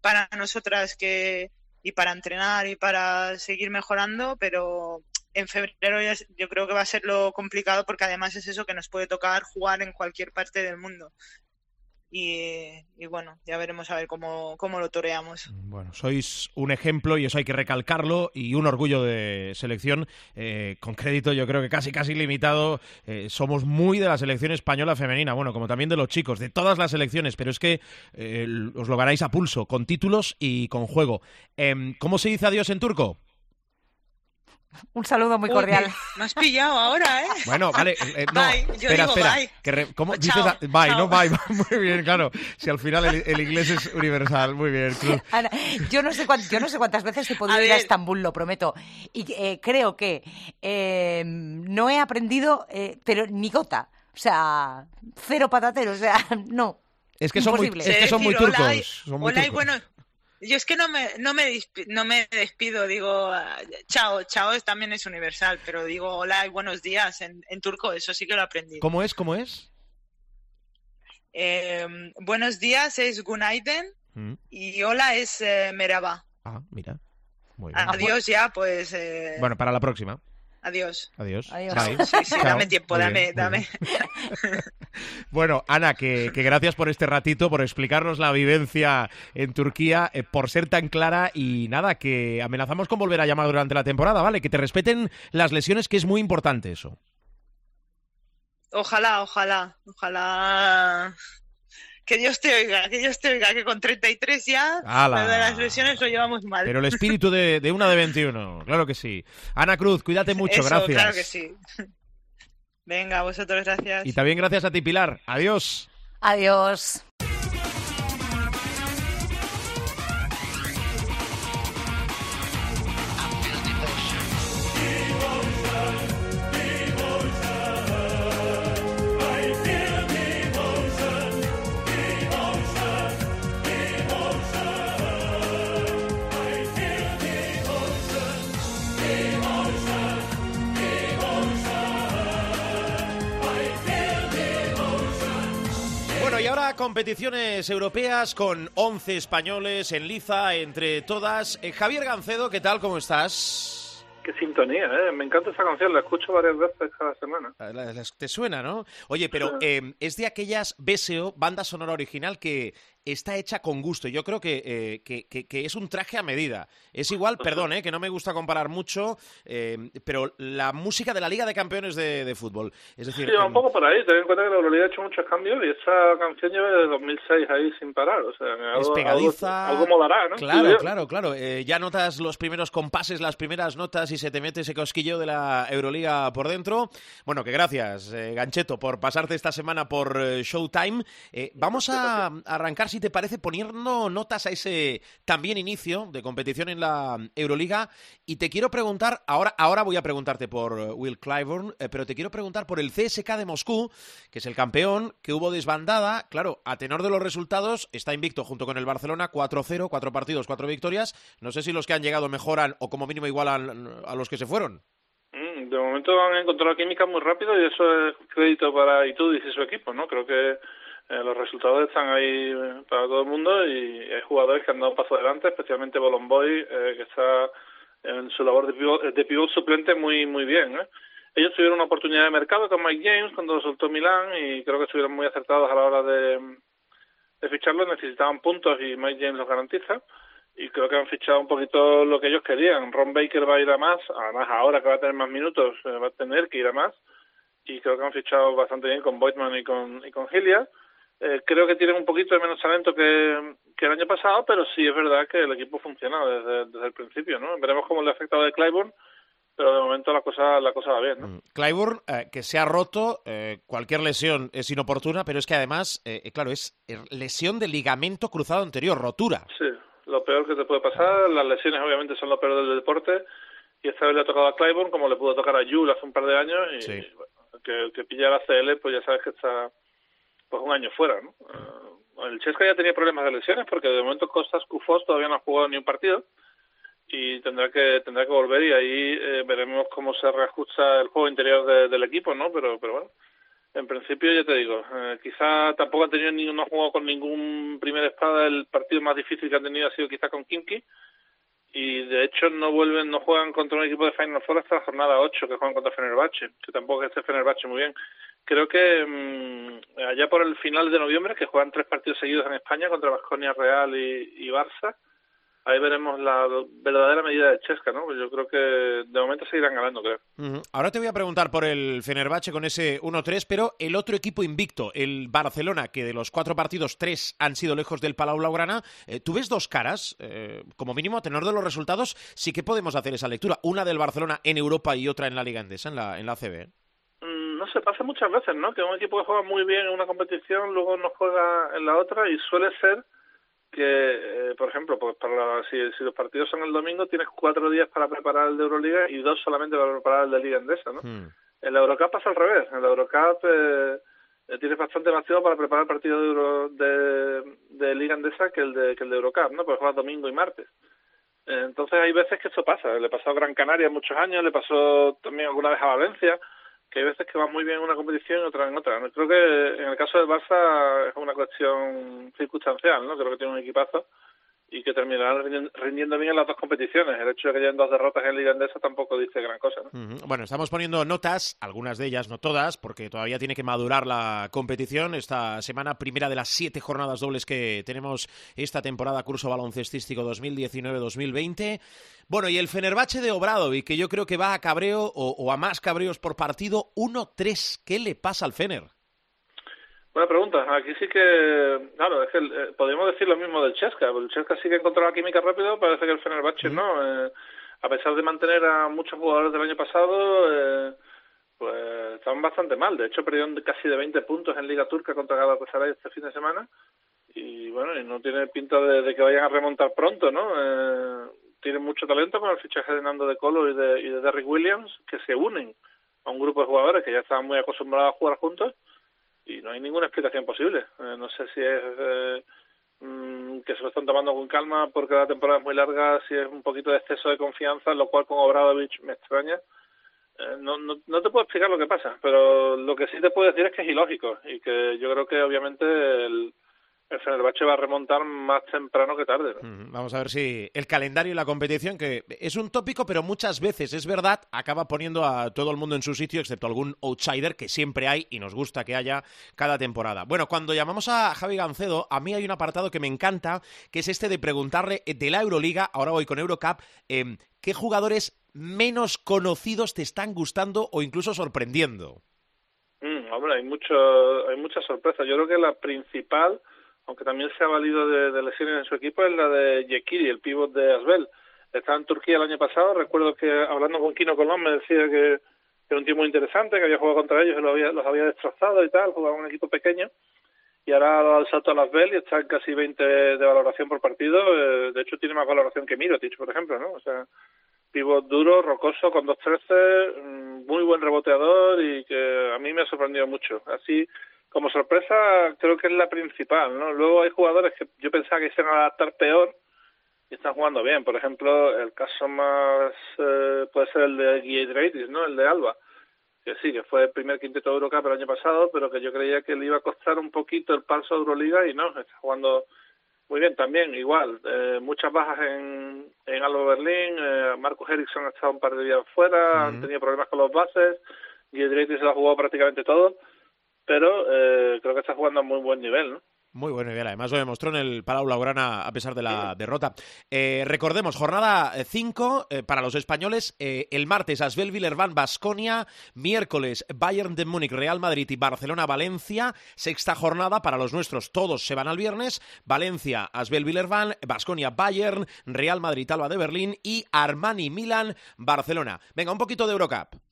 para nosotras que y para entrenar y para seguir mejorando, pero en febrero es- yo creo que va a ser lo complicado porque además es eso que nos puede tocar jugar en cualquier parte del mundo. Y, y bueno, ya veremos a ver cómo, cómo lo toreamos. Bueno, sois un ejemplo y eso hay que recalcarlo y un orgullo de selección eh, con crédito yo creo que casi casi limitado. Eh, somos muy de la selección española femenina, bueno, como también de los chicos, de todas las selecciones, pero es que eh, os lo ganáis a pulso, con títulos y con juego. Em, ¿Cómo se dice adiós en turco? Un saludo muy Uy, cordial. me, me has pillado ahora, ¿eh? Bueno, vale, eh, no, Bye, yo espera, digo espera. bye. que re- ¿Cómo dices a- bye, no bye? Muy bien, claro. Si al final el, el inglés es universal, muy bien, Cruz. Ana, yo, no sé cuán- yo no sé cuántas veces he podido A ir a. Estambul, lo prometo. Y eh, creo que eh, no he aprendido, eh, pero ni gota. O sea, cero patatero. O sea, no. Es que son muy, es que son muy decir hola y- turcos. son muy hola y bueno, yo es que no me, no me, dispi- no me despido, digo ah, chao, chao también es universal, pero digo hola y buenos días en, en turco, eso sí que lo aprendí. ¿Cómo es? ¿Cómo es? Eh, buenos días es Gunaiden Mm. y hola es eh, Merhaba. Ah, mira. Muy bien. Adiós ya, pues eh, Bueno, para la próxima. Adiós. Adiós. Adiós. Bye. Sí, sí, dame tiempo, Muy dame, bien, dame. Bueno, Ana, que, que gracias por este ratito, por explicarnos la vivencia en Turquía, eh, por ser tan clara y nada, que amenazamos con volver a llamar durante la temporada, ¿vale? Que te respeten las lesiones, que es muy importante eso. Ojalá, ojalá, ojalá. Que Dios te oiga, que Dios te oiga, que con 33 ya ¡Hala! lo de las lesiones lo llevamos mal. Pero el espíritu de, de una de 21, claro que sí. Ana Cruz, cuídate mucho, Eso, gracias. claro que sí. Venga, vosotros gracias. Y también gracias a ti, Pilar. Adiós. Adiós. Competiciones europeas con 11 españoles en liza entre todas. Eh, Javier Gancedo, ¿qué tal? ¿Cómo estás? Qué sintonía, ¿eh? Me encanta esa canción, la escucho varias veces cada semana. Ah, Te suena, ¿no? Oye, pero eh, es de aquellas BSO, banda sonora original, que está hecha con gusto. Yo creo que, eh, que, que- que es un traje a medida. Es igual, perdón, eh, que no me gusta comparar mucho, eh, pero la música de la Liga de Campeones de, de Fútbol. Es decir, Sí, va em, un poco por ahí. Ten en cuenta que la Euroliga ha hecho muchos cambios y esa canción lleva desde 2006 ahí sin parar. O sea, algo, es pegadiza. Algo, algo molará, ¿no? Claro, yo. claro, claro. Eh, ya notas los primeros compases, las primeras notas y se te mete ese cosquillo de la Euroliga por dentro. Bueno, que gracias, eh, Gancheto, por pasarte esta semana por eh, Showtime. Vamos a arrancar, te parece, poniendo notas a ese también inicio de competición en la Euroliga. Y te quiero preguntar, ahora, ahora voy a preguntarte por eh, Will Clyburn, eh, pero te quiero preguntar por el CSK de Moscú, que es el campeón, que hubo desbandada. Claro, a tenor de los resultados, está invicto junto con el Barcelona, 4-0, cuatro partidos, cuatro victorias. No sé si los que han llegado mejoran o como mínimo igualan a los que se fueron. Mm, De momento han encontrado química muy rápido y eso es crédito para Itudis y su equipo, ¿no? Creo que eh, los resultados están ahí eh, para todo el mundo y hay jugadores que han dado un paso adelante, especialmente Bolomboy, eh, que está en su labor de pivot, de pivot suplente muy muy bien. ¿eh? Ellos tuvieron una oportunidad de mercado con Mike James cuando lo soltó Milán y creo que estuvieron muy acertados a la hora de, de ficharlo. Necesitaban puntos y Mike James los garantiza. Y creo que han fichado un poquito lo que ellos querían. Ron Baker va a ir a más, además ahora que va a tener más minutos, eh, va a tener que ir a más. Y creo que han fichado bastante bien con Boydman y con, y con Hilliard. Eh, creo que tienen un poquito de menos talento que, que el año pasado, pero sí es verdad que el equipo funciona desde, desde el principio, ¿no? Veremos cómo le ha afectado de Clyburn, pero de momento la cosa la cosa va bien, ¿no? Mm. Clyburn, eh, que se ha roto, eh, cualquier lesión es inoportuna, pero es que además, eh, eh, claro, es eh, lesión de ligamento cruzado anterior, rotura. Sí, lo peor que te puede pasar. Las lesiones obviamente son lo peor del deporte y esta vez le ha tocado a Clyburn como le pudo tocar a Jules hace un par de años y Sí. bueno, que, que pilla la CL pues ya sabes que está pues un año fuera, ¿no? Eh, el Chesca ya tenía problemas de lesiones porque de momento Costas Kufos todavía no ha jugado ni un partido y tendrá que tendrá que volver y ahí eh, veremos cómo se reajusta el juego interior de- del equipo, ¿no? Pero pero bueno, en principio ya te digo, eh, quizá tampoco han tenido ni no han jugado con ningún primer espada, el partido más difícil que han tenido ha sido quizá con Kimki y de hecho no vuelven, no juegan contra un equipo de Final Four hasta la jornada 8 que juegan contra Fenerbahce, que tampoco es este Fenerbahce muy bien. Creo que mm, allá por el final de noviembre, que juegan tres partidos seguidos en España contra Vasconia Real y, Barça, ahí veremos la verdadera medida de Chesca, ¿no? Yo creo que de momento seguirán ganando, creo. Ahora te voy a preguntar por el Fenerbahce con ese 1-3, pero el otro equipo invicto, el Barcelona, que de los cuatro partidos, tres han sido lejos del Palau Blaugrana. Eh, ¿Tú ves dos caras? Eh, como mínimo, a tenor de los resultados, sí que podemos hacer esa lectura. Una del Barcelona en Europa y otra en la Liga Endesa, en la, en la CB. No sé, pasa muchas veces, ¿no? Que un equipo que juega muy bien en una competición luego no juega en la otra y suele ser que, eh, por ejemplo, pues para la- si, si los partidos son el domingo, tienes cuatro días para preparar el de Euroliga y dos solamente para preparar el de Liga Endesa, ¿no? Hmm. En la Eurocup pasa al revés. En la Eurocup eh, eh, tienes bastante más tiempo para preparar el partido de, Euro- de, de Liga Endesa que el de, que el de Eurocup, ¿no? Porque juegas domingo y martes. Entonces hay veces que esto pasa. Le pasó a Gran Canaria muchos años, le pasó también alguna vez a Valencia, hay veces que va muy bien en una competición y otra en otra. Creo que en el caso del Barça es una cuestión circunstancial, ¿no? Creo que tiene un equipazo y que terminarán rindiendo bien en las dos competiciones. El hecho de que hayan dos derrotas en Liga Endesa tampoco dice gran cosa. Bueno, estamos poniendo notas, algunas de ellas, no todas, porque todavía tiene que madurar la competición. Esta semana, primera de las siete jornadas dobles que tenemos esta temporada curso baloncestístico 2019-2020. Bueno, y el Fenerbahce de Obradovic, que yo creo que va a cabreo o, o a más cabreos por partido, 1-3. ¿Qué le pasa al Fener? Buena pregunta. Aquí sí que, claro, es que eh, podríamos decir lo mismo del Chesca. El Chesca sí que encontró la química rápido, parece que el Fenerbahce no. Eh, a pesar de mantener a muchos jugadores del año pasado, eh, pues estaban bastante mal. De hecho, perdieron casi de 20 puntos en Liga Turca contra Galatasaray este fin de semana. Y bueno, y no tiene pinta de, que vayan a remontar pronto, ¿no? Eh, tienen mucho talento con el fichaje de Nando de Colo y de, y de Derrick Williams, que se unen a un grupo de jugadores que ya estaban muy acostumbrados a jugar juntos y no hay ninguna explicación posible. Eh, no sé si es eh, mm, que se lo están tomando con calma porque la temporada es muy larga, si es un poquito de exceso de confianza, lo cual con Obradovich me extraña. Eh, no, no, no te puedo explicar lo que pasa, pero lo que sí te puedo decir es que es ilógico y que yo creo que obviamente el, el Fenerbahce va a remontar más temprano que tarde. Vamos a ver si el calendario y la competición, que es un tópico, pero muchas veces es verdad, acaba poniendo a todo el mundo en su sitio, excepto algún outsider que siempre hay y nos gusta que haya cada temporada. Bueno, cuando llamamos a Javi Gancedo, a mí hay un apartado que me encanta, que es este de preguntarle de la Euroliga, ahora voy con Eurocup, eh, ¿qué jugadores menos conocidos te están gustando o incluso sorprendiendo? Mm, hombre, hay, mucho, hay muchas sorpresas. Yo creo que la principal aunque también se ha valido de, lesiones en su equipo, es la de Yekiri, el pívot de Asbel. Estaba en Turquía el año pasado, recuerdo que hablando con Kino Colón me decía que era un tío muy interesante, que había jugado contra ellos y los había, los había destrozado y tal, jugaba un equipo pequeño, y ahora ha dado el salto a Asbel y está en casi 20 de valoración por partido, eh, de hecho tiene más valoración que Mirotic, por ejemplo, ¿no? O sea, pívot duro, rocoso, con 2-13, mm, muy buen reboteador y que a mí me ha sorprendido mucho. Así como sorpresa creo que es la principal, ¿no? Luego hay jugadores que yo pensaba que se iban a adaptar peor y están jugando bien. Por ejemplo, el caso más eh, puede ser el de Guiedreitis, ¿no? El de Alba, que sí, que fue el primer quinteto de Eurocup el año pasado, pero que yo creía que le iba a costar un poquito el paso a Euroliga y no, está jugando muy bien también, igual. Eh, muchas bajas en, en Alba Berlín, eh, Marcus Eriksson ha estado un par de días fuera, han tenido problemas con los bases, Guiedreitis se lo ha jugado prácticamente todo pero eh, creo que está jugando a muy buen nivel, ¿no? Muy buen nivel, además lo demostró en el Palau Laurana a pesar de la derrota. Eh, recordemos, jornada 5 eh, para los españoles, el martes Asbel Villerban Basconia, miércoles Bayern de Múnich, Real Madrid y Barcelona Valencia, sexta jornada para los nuestros, todos se van al viernes, Valencia, Asbel Villerban, Basconia Bayern, Real Madrid Alba de Berlín y Armani Milan Barcelona. Venga, un poquito de Eurocup.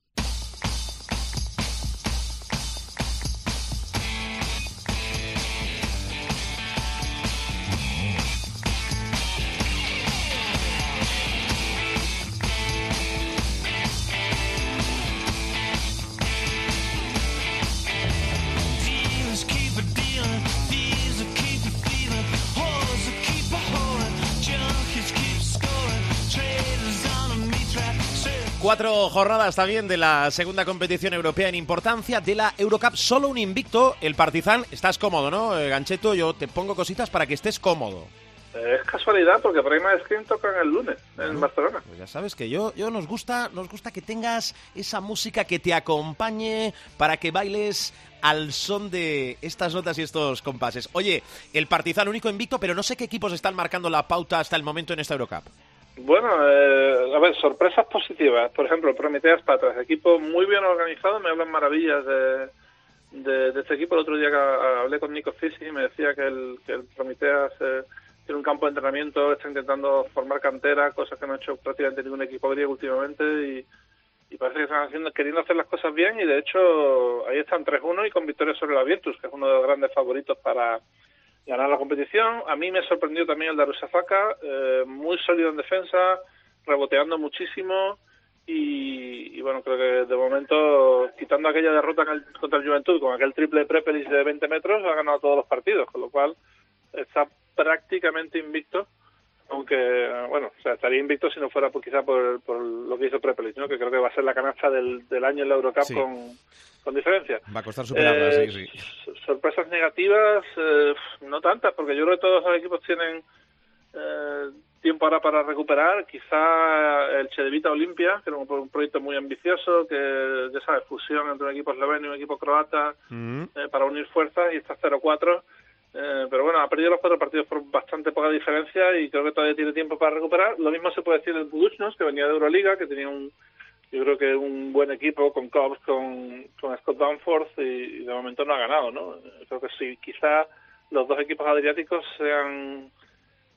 Cuatro jornadas también de la segunda competición europea en importancia de la Eurocup. Solo un invicto, el Partizan. Estás cómodo, ¿no, eh, Gancheto? Yo te pongo cositas para que estés cómodo. Es casualidad porque Prima Screen tocan el lunes en Barcelona. Pues ya sabes que yo, yo nos gusta, nos gusta que tengas esa música que te acompañe para que bailes al son de estas notas y estos compases. Oye, el Partizan único invicto, pero no sé qué equipos están marcando la pauta hasta el momento en esta Eurocup. Bueno, eh, a ver, sorpresas positivas. Por ejemplo, Prometeas Patras, equipo muy bien organizado, me hablan maravillas de, de, este equipo. El otro día que hablé con Nico Fisi y me decía que el, que el Prometeas eh, tiene un campo de entrenamiento, está intentando formar cantera, cosas que no ha hecho prácticamente ningún equipo griego últimamente y, parece que están haciendo, queriendo hacer las cosas bien y de hecho ahí están 3-1 y con victoria sobre la Virtus, que es uno de los grandes favoritos para ganar la competición. A mí me sorprendió también el de Arusafaka, eh, muy sólido en defensa, reboteando muchísimo y, bueno, creo que de momento, quitando aquella derrota contra el Juventud con aquel triple Prepelis de 20 metros, ha ganado todos los partidos, con lo cual está prácticamente invicto aunque bueno, o sea, estaría invicto si no fuera por, quizá por, por lo que hizo Prepelis, ¿no? que creo que va a ser la canasta del, del año en la Eurocup con, con diferencia. Va a costar superarla, sí, sí. Sorpresas negativas, eh, no tantas, porque yo creo que todos los equipos tienen eh, tiempo ahora para recuperar. Quizá el Chedevita Olimpia, que era un, proyecto muy ambicioso, que ya sabes, fusión entre un equipo esloveno y un equipo croata mm. eh, para unir fuerzas y está 0-4. Eh, pero bueno, ha perdido los cuatro partidos por bastante poca diferencia y creo que todavía tiene tiempo para recuperar. Lo mismo se puede decir del Budućnost, que venía de Euroliga, que tenía un, yo creo que un buen equipo con Cobbs, con, con Scott Danforth y, de momento no ha ganado, ¿no? Creo que sí, quizá los dos equipos adriáticos sean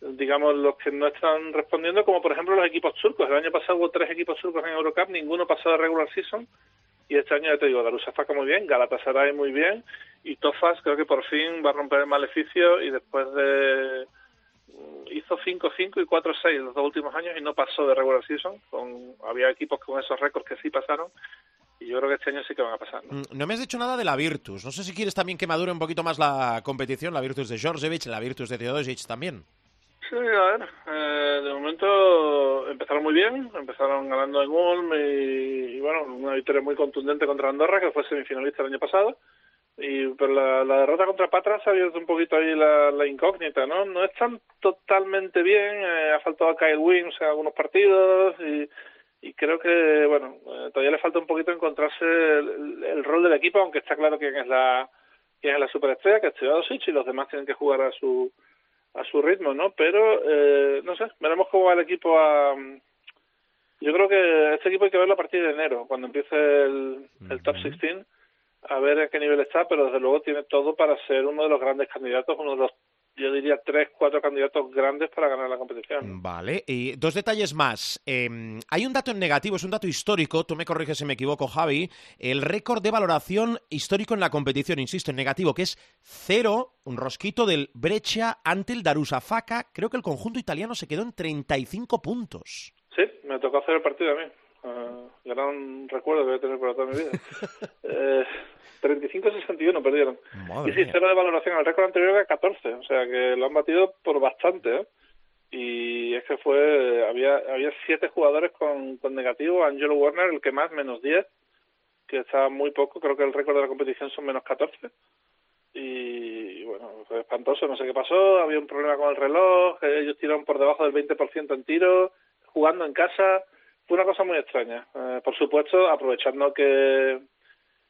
digamos, los que no están respondiendo, como por ejemplo los equipos turcos. El año pasado hubo tres equipos turcos en Eurocup, ninguno pasó de regular season. Y este año ya te digo, Darusafaka muy bien, Galatasaray muy bien, y Tofas creo que por fin va a romper el maleficio y después de hizo 5-5 y 4-6 los dos últimos años y no pasó de regular season. Con, había equipos con esos récords que sí pasaron y yo creo que este año sí que van a pasar. ¿no? Mm, me has dicho nada de la Virtus. No sé si quieres también que madure un poquito más la competición, la Virtus de Georgievich, la Virtus de Teodosic también. Sí, a ver, eh, de momento empezaron muy bien, empezaron ganando en Ulm y, bueno, una victoria muy contundente contra Andorra, que fue semifinalista el año pasado, y pero la, derrota contra Patras ha abierto un poquito ahí la, incógnita, ¿no? No están totalmente bien, eh, ha faltado a Kyle Williams en algunos partidos y, y creo que, bueno, eh, todavía le falta un poquito encontrarse el, rol del equipo, aunque está claro quién es la quién es la superestrella, que es Teodosic, y los demás tienen que jugar a su a su ritmo, ¿no? Pero, eh, no sé, veremos cómo va el equipo a... Yo creo que este equipo hay que verlo a partir de enero, cuando empiece el, el top 16, a ver a qué nivel está, pero desde luego tiene todo para ser uno de los grandes candidatos, uno de los yo diría tres, cuatro candidatos grandes para ganar la competición. Vale, y dos detalles más. Em, hay un dato en negativo, es un dato histórico, tú me corriges si me equivoco, Javi, el récord de valoración histórico en la competición, insisto, en negativo, que es cero, un rosquito del Breccia ante el Darusafaka. Creo que el conjunto italiano se quedó en 35 puntos. Sí, me tocó hacer el partido a mí. Uh, gran recuerdo que voy a tener para toda mi vida. eh, 35-61 perdieron. y sí, cero de valoración. El récord anterior era 14, o sea que lo han batido por bastante. ¿eh? Y es que fue, había había siete jugadores con, con negativo. Angelo Werner, el que más, menos 10, que está muy poco. Creo que el récord de la competición son menos 14. Y bueno, fue espantoso, no sé qué pasó. Había un problema con el reloj. Ellos tiraron por debajo del 20% en tiro, jugando en casa. Una cosa muy extraña. Eh, por supuesto, aprovechando que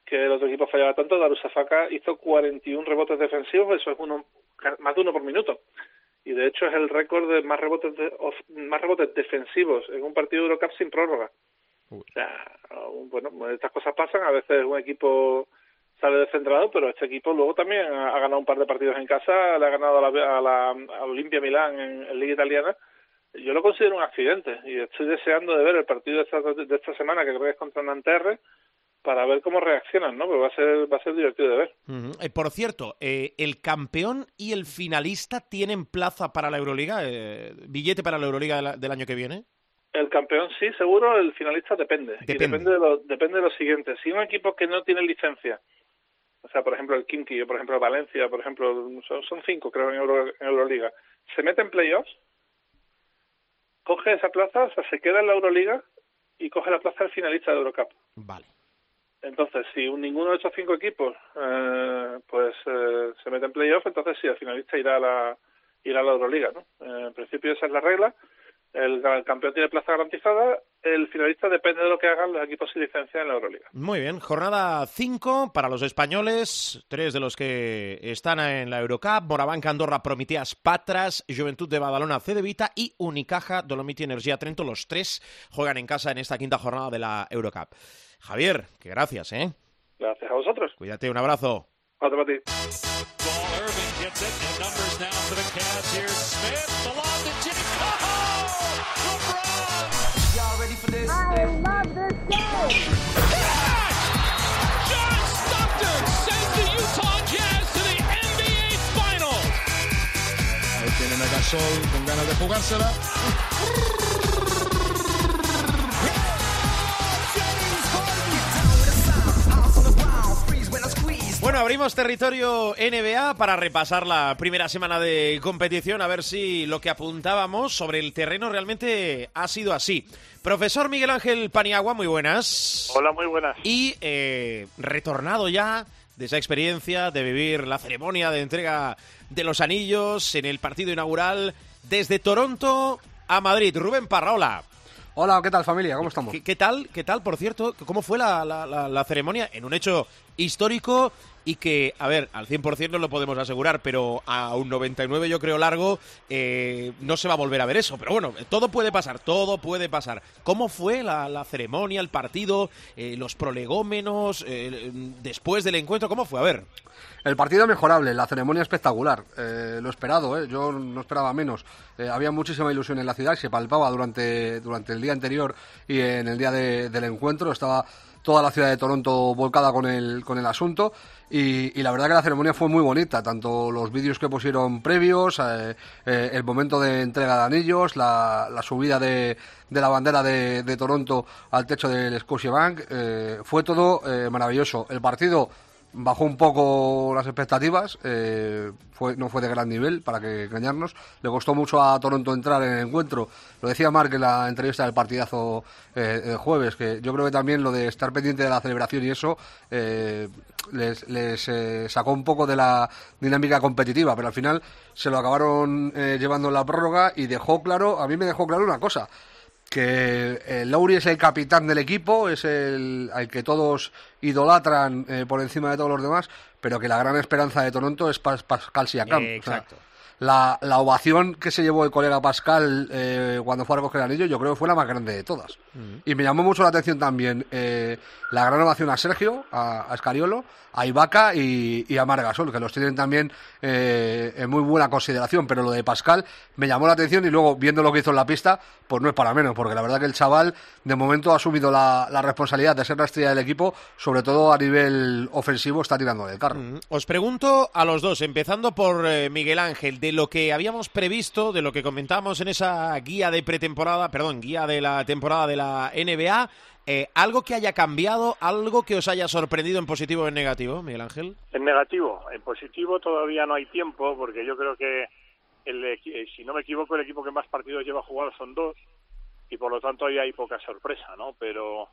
que el otro equipo fallaba tanto, Darusafaka hizo 41 rebotes defensivos, eso es uno más de uno por minuto. Y de hecho es el récord de más rebotes más rebotes defensivos en un partido de Eurocup sin prórroga. O sea, bueno, estas cosas pasan, a veces un equipo sale descentrado, pero este equipo luego también ha, ganado un par de partidos en casa, le ha ganado a la, a la Olimpia Milán en, en Liga Italiana. Yo lo considero un accidente y estoy deseando de ver el partido de esta, de esta semana, que creo que es contra Nanterre, para ver cómo reaccionan, ¿no? Pero va a ser, va a ser divertido de ver. Eh, por cierto, eh, ¿el campeón y el finalista tienen plaza para la Euroliga? Eh, ¿Billete para la Euroliga del año que viene? El campeón sí, seguro, el finalista depende. Depende. de lo, depende de lo siguiente. Si un equipo que no tiene licencia, o sea, por ejemplo el Kinky, o por ejemplo Valencia, por ejemplo, son, cinco creo en, en Euroliga, se mete en playoffs, coge esa plaza, o sea, se queda en la Euroliga y coge la plaza del finalista de Eurocup. Vale. Entonces, si ninguno de esos cinco equipos eh, pues eh, se mete en playoff, entonces sí, el finalista irá a la, irá a la Euroliga. ¿no? Eh, en principio esa es la regla. El, campeón tiene plaza garantizada. El finalista depende de lo que hagan sin licencia en la Euroliga. Muy bien. Jornada 5 para los españoles. Tres de los que están en la Eurocup. Moraván, Andorra, Prometeas, Patras, Juventud de Badalona, Cedevita y Unicaja, Dolomiti Energía Trento. Los tres juegan en casa en esta quinta jornada de la Eurocup. Javier, que gracias, ¿eh? Gracias a vosotros. Cuídate, un abrazo. Otro para ti. Gasol con ganas de jugársela. Bueno, abrimos territorio NBA para repasar la primera semana de competición, a ver si lo que apuntábamos sobre el terreno realmente ha sido así. Profesor Miguel Ángel Paniagua, muy buenas. Hola, muy buenas. Y eh, retornado ya de esa experiencia de vivir la ceremonia de entrega de los anillos en el partido inaugural desde Toronto, a Madrid. Rubén Parraola. Hola, ¿qué tal familia? ¿Cómo estamos? ¿Qué, qué tal? ¿Qué tal, por cierto? ¿Cómo fue la, la- la- la ceremonia? En un hecho histórico y que, a ver, al 100% no lo podemos asegurar, pero a un 99 yo creo largo eh, no se va a volver a ver eso. Pero bueno, todo puede pasar, todo puede pasar. ¿Cómo fue la, la ceremonia, el partido, eh, los prolegómenos, eh, después del encuentro? ¿Cómo fue? A ver. El partido mejorable, la ceremonia espectacular. Eh, lo esperado, ¿eh? yo no esperaba menos. Eh, había muchísima ilusión en la ciudad, se palpaba durante, durante el día anterior y en el día de- del encuentro. Estaba toda la ciudad de Toronto volcada con el, con el asunto. Y, la verdad que la ceremonia fue muy bonita, tanto los vídeos que pusieron previos, eh, el momento de entrega de anillos, la, la subida de, la bandera de, Toronto al techo del Scotiabank, eh, fue todo maravilloso. El partido bajó un poco las expectativas, eh, fue, no fue de gran nivel, para que engañarnos. Le costó mucho a Toronto entrar en el encuentro. Lo decía Mark en la entrevista del partidazo eh, jueves, que yo creo que también lo de estar pendiente de la celebración y eso eh, les, les, eh, sacó un poco de la dinámica competitiva, pero al final se lo acabaron eh, llevando en la prórroga y dejó claro, a mí me dejó claro una cosa que eh, Lowry es el capitán del equipo, es el al que todos idolatran eh, por encima de todos los demás, pero que la gran esperanza de Toronto es Pas- Pascal Siakam. Eh, O sea, exacto. la, la ovación que se llevó el colega Pascal eh, cuando fue a recoger el anillo, yo creo que fue la más grande de todas. Y me llamó mucho la atención también eh, la gran ovación a Sergio, a, a Escariolo, a Ibaka y, y a Margasol, que los tienen también eh, en muy buena consideración. Pero lo de Pascal me llamó la atención y luego viendo lo que hizo en la pista, pues no es para menos, porque la verdad que el chaval de momento ha asumido la, la responsabilidad de ser la estrella del equipo, sobre todo a nivel ofensivo, está tirando del carro. Mm, Os pregunto a los dos, empezando por eh, Miguel Ángel, de lo que habíamos previsto, de lo que comentábamos en esa guía de pretemporada, perdón, guía de la temporada de la NBA, eh, algo que haya cambiado, algo que os haya sorprendido en positivo o en negativo, Miguel Ángel. En negativo, en positivo todavía no hay tiempo porque yo creo que, el, eh, si no me equivoco, el equipo que más partidos lleva jugado son dos y por lo tanto ahí hay poca sorpresa, ¿no? Pero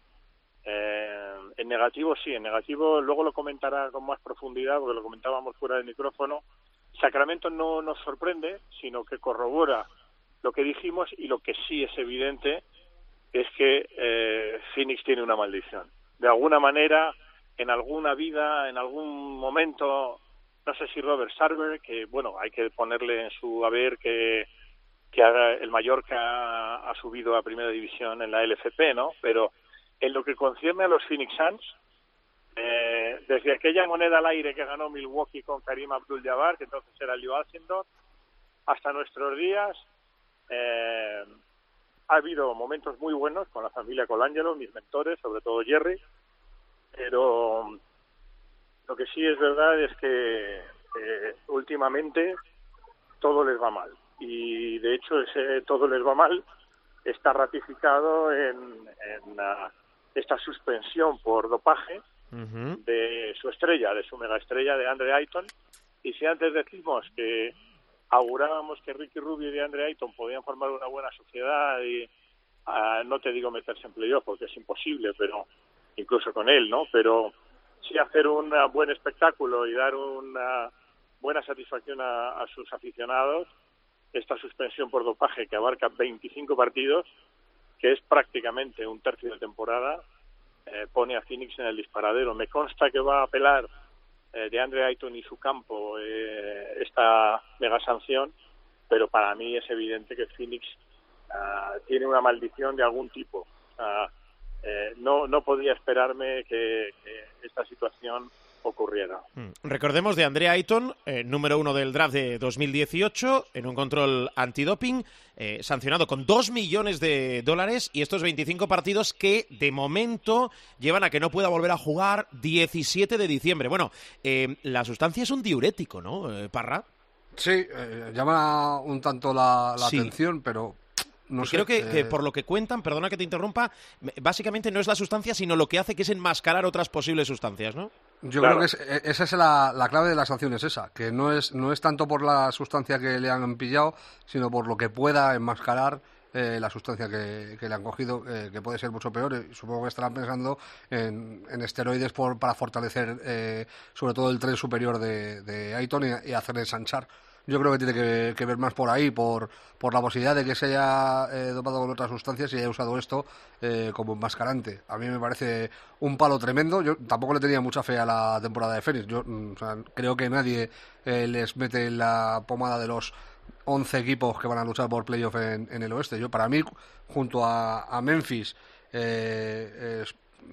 eh, en negativo sí, en negativo luego lo comentará con más profundidad porque lo comentábamos fuera del micrófono. Sacramento no nos sorprende, sino que corrobora lo que dijimos y lo que sí es evidente es que eh, Phoenix tiene una maldición. De alguna manera, en alguna vida, en algún momento, no sé si Robert Sarver, que bueno, hay que ponerle en su haber que, que el Mallorca ha, ha subido a primera división en la LFP, ¿no? Pero en lo que concierne a los Phoenix Suns, eh, desde aquella moneda al aire que ganó Milwaukee con Karim Abdul-Jabbar, que entonces era Leo Alcindor, hasta nuestros días, eh, ha habido momentos muy buenos con la familia Colangelo, mis mentores, sobre todo Jerry, pero lo que sí es verdad es que eh, últimamente todo les va mal. Y de hecho ese todo les va mal está ratificado en, en ah, esta suspensión por dopaje de su estrella, de su mega estrella de Andre Ayton. Y si antes decimos que augurábamos que Ricky Rubio y Andre Ayton podían formar una buena sociedad y ah, no te digo meterse en playoff porque es imposible, pero incluso con él, ¿no? Pero sí hacer un ah, buen espectáculo y dar una buena satisfacción a, a sus aficionados, esta suspensión por dopaje que abarca 25 partidos, que es prácticamente un tercio de temporada, eh, pone a Phoenix en el disparadero. Me consta que va a apelar de Andre Ayton y su campo eh, esta mega sanción, pero para mí es evidente que Phoenix ah, tiene una maldición de algún tipo. Ah, eh, no, no podía esperarme que esta situación ocurriera. Mm. Recordemos de Andrea Ayton, eh, número uno del draft de 2018, en un control antidoping, eh, sancionado con 2 millones de dólares y estos 25 partidos que de momento llevan a que no pueda volver a jugar 17 de diciembre. Bueno, eh, la sustancia es un diurético, ¿no, Parra? Sí, eh, llama un tanto la, la Sí. atención, pero no sé. creo que, que por lo que cuentan, perdona que te interrumpa, básicamente no es la sustancia, sino lo que hace que es enmascarar otras posibles sustancias, ¿no? Yo Claro. creo que es- eh, esa es la, la clave de la sanción, es esa, que no es, no es tanto por la sustancia que le han pillado, sino por lo que pueda enmascarar eh, la sustancia que, que le han cogido, eh, que puede ser mucho peor. Eh, Supongo que estarán pensando en, en esteroides por, para fortalecer eh, sobre todo el tren superior de, de Ayton y, y hacer ensanchar yo creo que tiene que, ver más por ahí, por, por la posibilidad de que se haya eh, dopado con otras sustancias y haya usado esto eh, como enmascarante. A mí me parece un palo tremendo. Yo tampoco le tenía mucha fe a la temporada de Fénix. Yo mm, creo que nadie eh, les mete en la pomada de los 11 equipos que van a luchar por playoff en, el oeste. Yo, para mí, junto a, a Memphis, eh,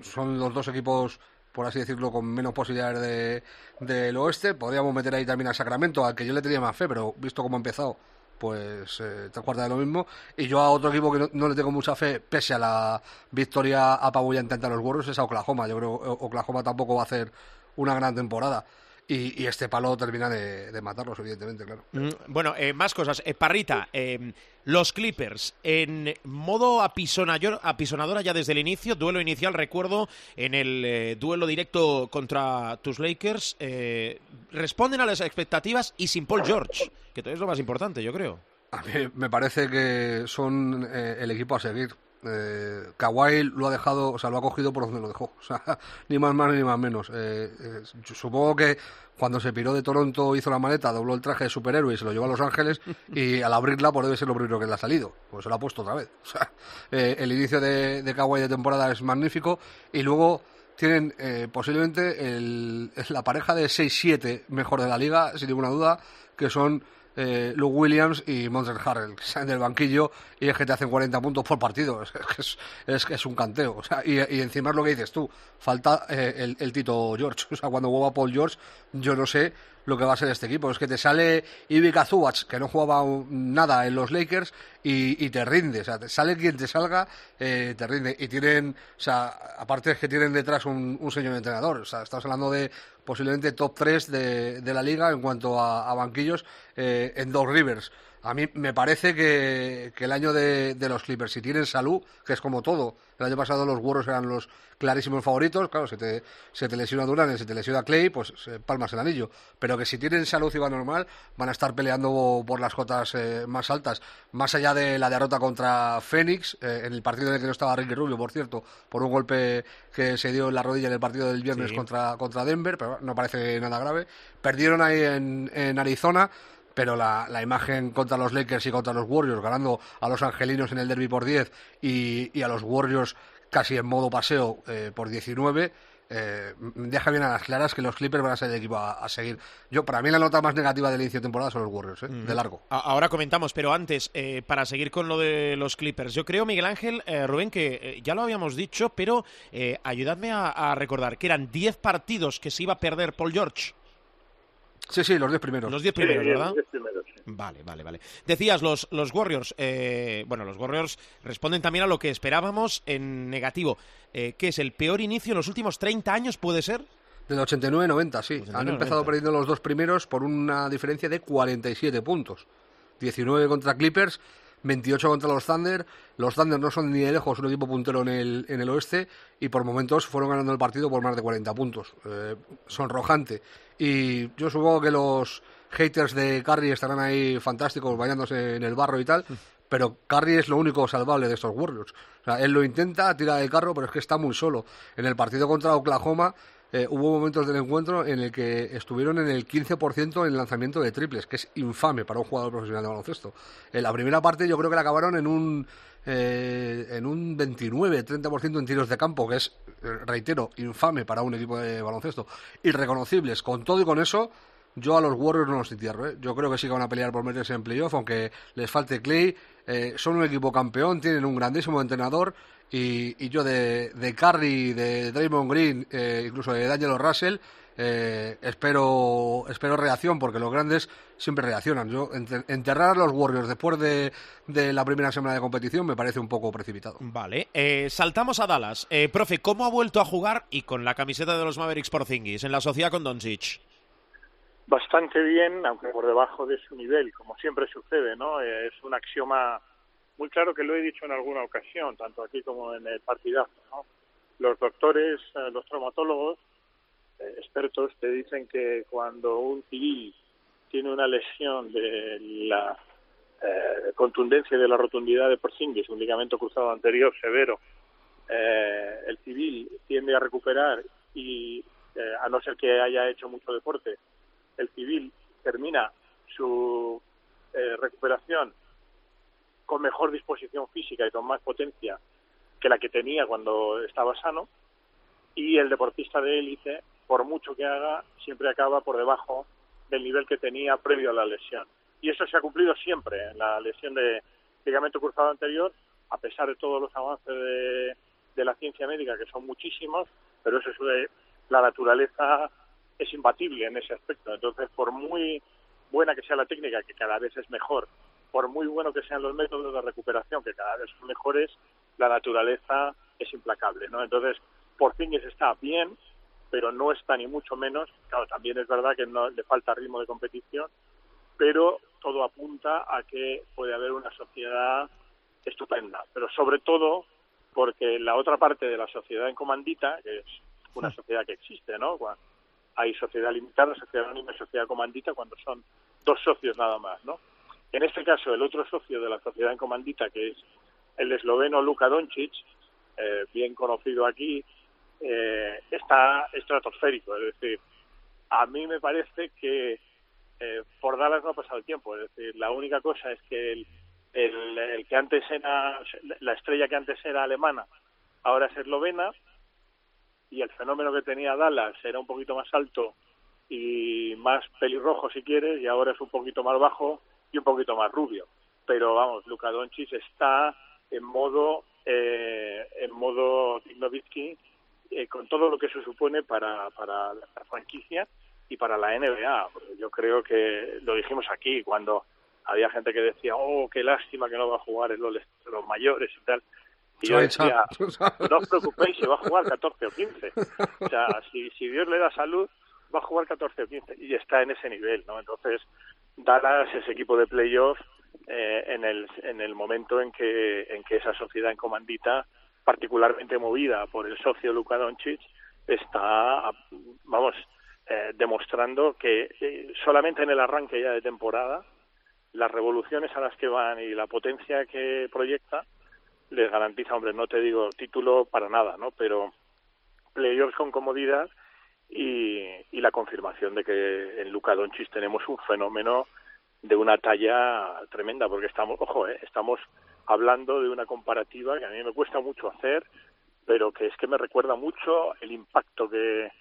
son los dos equipos, por así decirlo, con menos posibilidades de, del oeste. Podríamos meter ahí también a Sacramento, al que yo le tenía más fe, pero visto cómo ha empezado, pues eh, te acuerdas de lo mismo. Y yo a otro equipo que no, no le tengo mucha fe, pese a la victoria apabullante ante los Warriors, es a Oklahoma. Yo creo que Oklahoma tampoco va a hacer una gran temporada. Y, y este palo termina de, de matarlos, evidentemente, claro. Mm, Bueno, eh, más cosas. Eh, Parrita, eh, los Clippers en modo apisonadora ya desde el inicio, duelo inicial, recuerdo, en el eh, duelo directo contra tus Lakers, eh, responden a las expectativas y sin Paul George, que es lo más importante, yo creo. A mí me parece que son el equipo a seguir. Eh, Kawhi lo ha dejado, o sea, lo ha cogido por donde lo dejó. O sea, ni más más ni más menos. Eh, eh, supongo que cuando se piró de Toronto hizo la maleta, dobló el traje de superhéroe y se lo llevó a Los Ángeles y al abrirla pues debe ser lo primero que le ha salido. Pues se lo ha puesto otra vez. O sea, eh, el inicio de, de Kawhi de temporada es magnífico y luego tienen eh, posiblemente el- la pareja de 6-7 mejor de la liga, sin ninguna duda, que son eh, Luke Williams y Monster Harrell, que salen del banquillo y es que te hacen 40 puntos por partido. Es, que es, es es un canteo. O sea, y, y encima es lo que dices tú, falta eh, el, el Tito George. O sea, cuando vuelva Paul George, yo no sé lo que va a ser este equipo. Es que te sale Ivica Zubac, que no jugaba nada en los Lakers, y, te rinde. O sea, te sale quien te salga, eh, te rinde. Y tienen, o sea, aparte es que tienen detrás un, un señor entrenador. O sea, estamos hablando de posiblemente top 3 de, de la liga en cuanto a, a banquillos eh, en Doug Rivers. A mí me parece que, que el año de, de los Clippers, si tienen salud, que es como todo, el año pasado los Warriors eran los clarísimos favoritos, claro, se te, se te lesiona Durán, se te lesiona Clay, pues eh, palmas el anillo. Pero que si tienen salud y va normal, van a estar peleando por las cotas eh, más altas. Más allá de la derrota contra Phoenix, eh, en el partido en el que no estaba Ricky Rubio, por cierto, por un golpe que se dio en la rodilla en el partido del viernes Sí. contra, contra Denver, pero no parece nada grave. Perdieron ahí en, en Arizona pero la, la imagen contra los Lakers y contra los Warriors, ganando a los angelinos en el derby por 10 y, y a los Warriors casi en modo paseo eh, por 19, eh, deja bien a las claras que los Clippers van a ser el equipo a, a seguir. Yo, para mí, la nota más negativa del inicio de temporada son los Warriors, eh, de largo. Ahora comentamos, pero antes, eh, para seguir con lo de los Clippers, yo creo, Miguel Ángel, eh, Rubén, que eh, ya lo habíamos dicho, pero eh, ayudadme a, a recordar que eran 10 partidos que se iba a perder Paul George. Sí, sí, los 10 primeros. Los 10 Sí, primeros, ¿verdad? diez primeros, sí. Vale, vale, vale. Decías, los, los Warriors, eh, bueno, los Warriors responden también a lo que esperábamos en negativo, eh, que es el peor inicio en los últimos 30 años, ¿puede ser? Del 89-90, sí. 89-90. Han empezado perdiendo los dos primeros por una diferencia de 47 puntos. 19 contra Clippers, 28 contra los Thunder. Los Thunder no son ni de lejos un equipo puntero en el, en el oeste y por momentos fueron ganando el partido por más de 40 puntos. Eh, sonrojante. Y yo supongo que los haters de Curry estarán ahí fantásticos bañándose en el barro y tal. Pero Curry es lo único salvable de estos Warriors. O sea, él lo intenta, tira del carro, pero es que está muy solo. En el partido contra Oklahoma eh, hubo momentos del encuentro en el que estuvieron en el 15% en lanzamiento de triples, que es infame para un jugador profesional de baloncesto. En la primera parte yo creo que la acabaron en un eh, en un 29-30% en tiros de campo, que es, eh, reitero, infame para un equipo de baloncesto. Irreconocibles. Con todo y con eso, yo a los Warriors no los entierro. ¿eh? Yo creo que sí que van a pelear por meterse en playoff, aunque les falte Clay. Eh, son un equipo campeón, tienen un grandísimo entrenador. Y, y yo de, de Curry, de Draymond Green, eh, incluso de D'Angelo Russell, eh, espero, espero reacción, porque los grandes siempre reaccionan. Yo enter- enterrar a los Warriors después de, de la primera semana de competición me parece un poco precipitado. Vale, eh, saltamos a Dallas. Eh, profe, ¿cómo ha vuelto a jugar y con la camiseta de los Mavericks por Zingis en la sociedad con Doncic? bastante bien, aunque por debajo de su nivel, como siempre sucede, ¿no? Eh, es un axioma muy claro que lo he dicho en alguna ocasión, tanto aquí como en el partidazo, ¿no? Los doctores, eh, los traumatólogos, eh, expertos, te dicen que cuando un civil tiene una lesión de la eh, contundencia y de la rotundidad de Porzingis, un ligamento cruzado anterior severo, eh, el civil tiende a recuperar y, eh, a no ser que haya hecho mucho deporte, el civil termina su recuperación con mejor disposición física y con más potencia que la que tenía cuando estaba sano y el deportista de élite, por mucho que haga, siempre acaba por debajo del nivel que tenía previo a la lesión. Y eso se ha cumplido siempre en la lesión de ligamento cruzado anterior, a pesar de todos los avances de, de la ciencia médica, que son muchísimos, pero eso es la naturaleza es imbatible en ese aspecto. Entonces, por muy buena que sea la técnica, que cada vez es mejor, por muy bueno que sean los métodos de recuperación, que cada vez son mejores, la naturaleza es implacable, ¿no? Entonces, Porzingis está bien, pero no está ni mucho menos. Claro, también es verdad que no le falta ritmo de competición, pero todo apunta a que puede haber una sociedad estupenda. Pero sobre todo porque la otra parte de la sociedad en comandita, que es una sociedad que existe, ¿no? Hay sociedad limitada, sociedad anónima y sociedad comandita cuando son dos socios nada más, ¿no? En este caso, el otro socio de la sociedad en comandita, que es el esloveno Luka Doncic, eh, bien conocido aquí, eh, está estratosférico. Es decir, a mí me parece que eh, por Dallas no ha pasado el tiempo. Es decir, la única cosa es que el, el, el, que antes era, la estrella que antes era alemana, ahora es eslovena, y el fenómeno que tenía Dallas era un poquito más alto y más pelirrojo si quieres, y ahora es un poquito más bajo y un poquito más rubio. Pero vamos, Luka Doncic está en modo eh, en modo Nowitzki eh, con todo lo que se supone para, para la franquicia y para la NBA. Yo creo que lo dijimos aquí cuando había gente que decía, oh, qué lástima que no va a jugar en los, los mayores y tal. Y yo decía, no os preocupéis, se va a jugar 14 o 15. O sea, si, si Dios le da salud, va a jugar 14 o 15 y está en ese nivel, ¿no? Entonces, Dallas, ese equipo de playoff, eh, en, el, en el momento en que, en que esa sociedad en comandita, particularmente movida por el socio Luka Doncic, está, vamos, eh, demostrando que eh, solamente en el arranque ya de temporada, las revoluciones a las que van y la potencia que proyecta les garantiza, hombre, no te digo título para nada, ¿no? Pero playoffs con comodidad y, y la confirmación de que en Luka Doncic tenemos un fenómeno de una talla tremenda, porque estamos, ojo, eh, estamos hablando de una comparativa que a mí me cuesta mucho hacer, pero que es que me recuerda mucho el impacto que,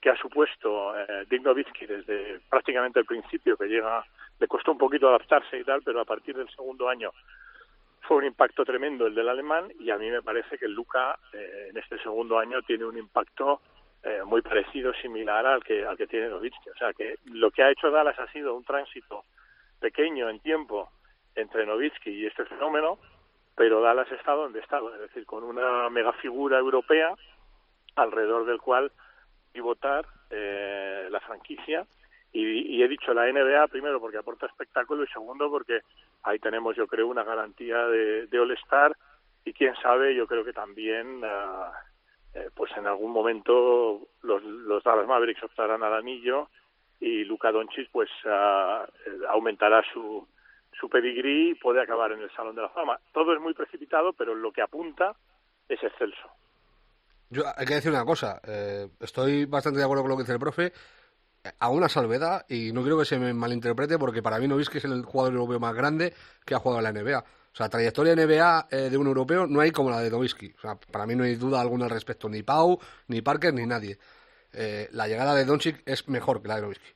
que ha supuesto eh, Dick desde prácticamente el principio, que llega, le costó un poquito adaptarse y tal, pero a partir del segundo año fue un impacto tremendo el del alemán y a mí me parece que Luca eh, en este segundo año tiene un impacto eh, muy parecido, similar al que, al que tiene Nowitzki. O sea que lo que ha hecho Dallas ha sido un tránsito pequeño en tiempo entre Nowitzki y este fenómeno, pero Dallas está donde está, es decir, con una megafigura europea alrededor del cual pivotar eh, la franquicia. Y, he dicho la NBA primero porque aporta espectáculo y segundo porque ahí tenemos yo creo una garantía de, de All-Star y quién sabe yo creo que también uh, eh, pues en algún momento los, los Dallas Mavericks optarán al anillo y Luka Doncic pues uh, aumentará su su pedigrí y puede acabar en el Salón de la Fama. Todo es muy precipitado, pero lo que apunta es excelso. Yo hay que decir una cosa, eh, estoy bastante de acuerdo con lo que dice el profe, a una salvedad, y no quiero que se me malinterprete, porque para mí que es el jugador europeo más grande que ha jugado en la NBA. O sea, trayectoria NBA eh, de un europeo no hay como la de Nowitzki. O sea, para mí no hay duda alguna al respecto, ni Pau, ni Parker, ni nadie. Eh, la llegada de Doncic es mejor que la de Nowitzki.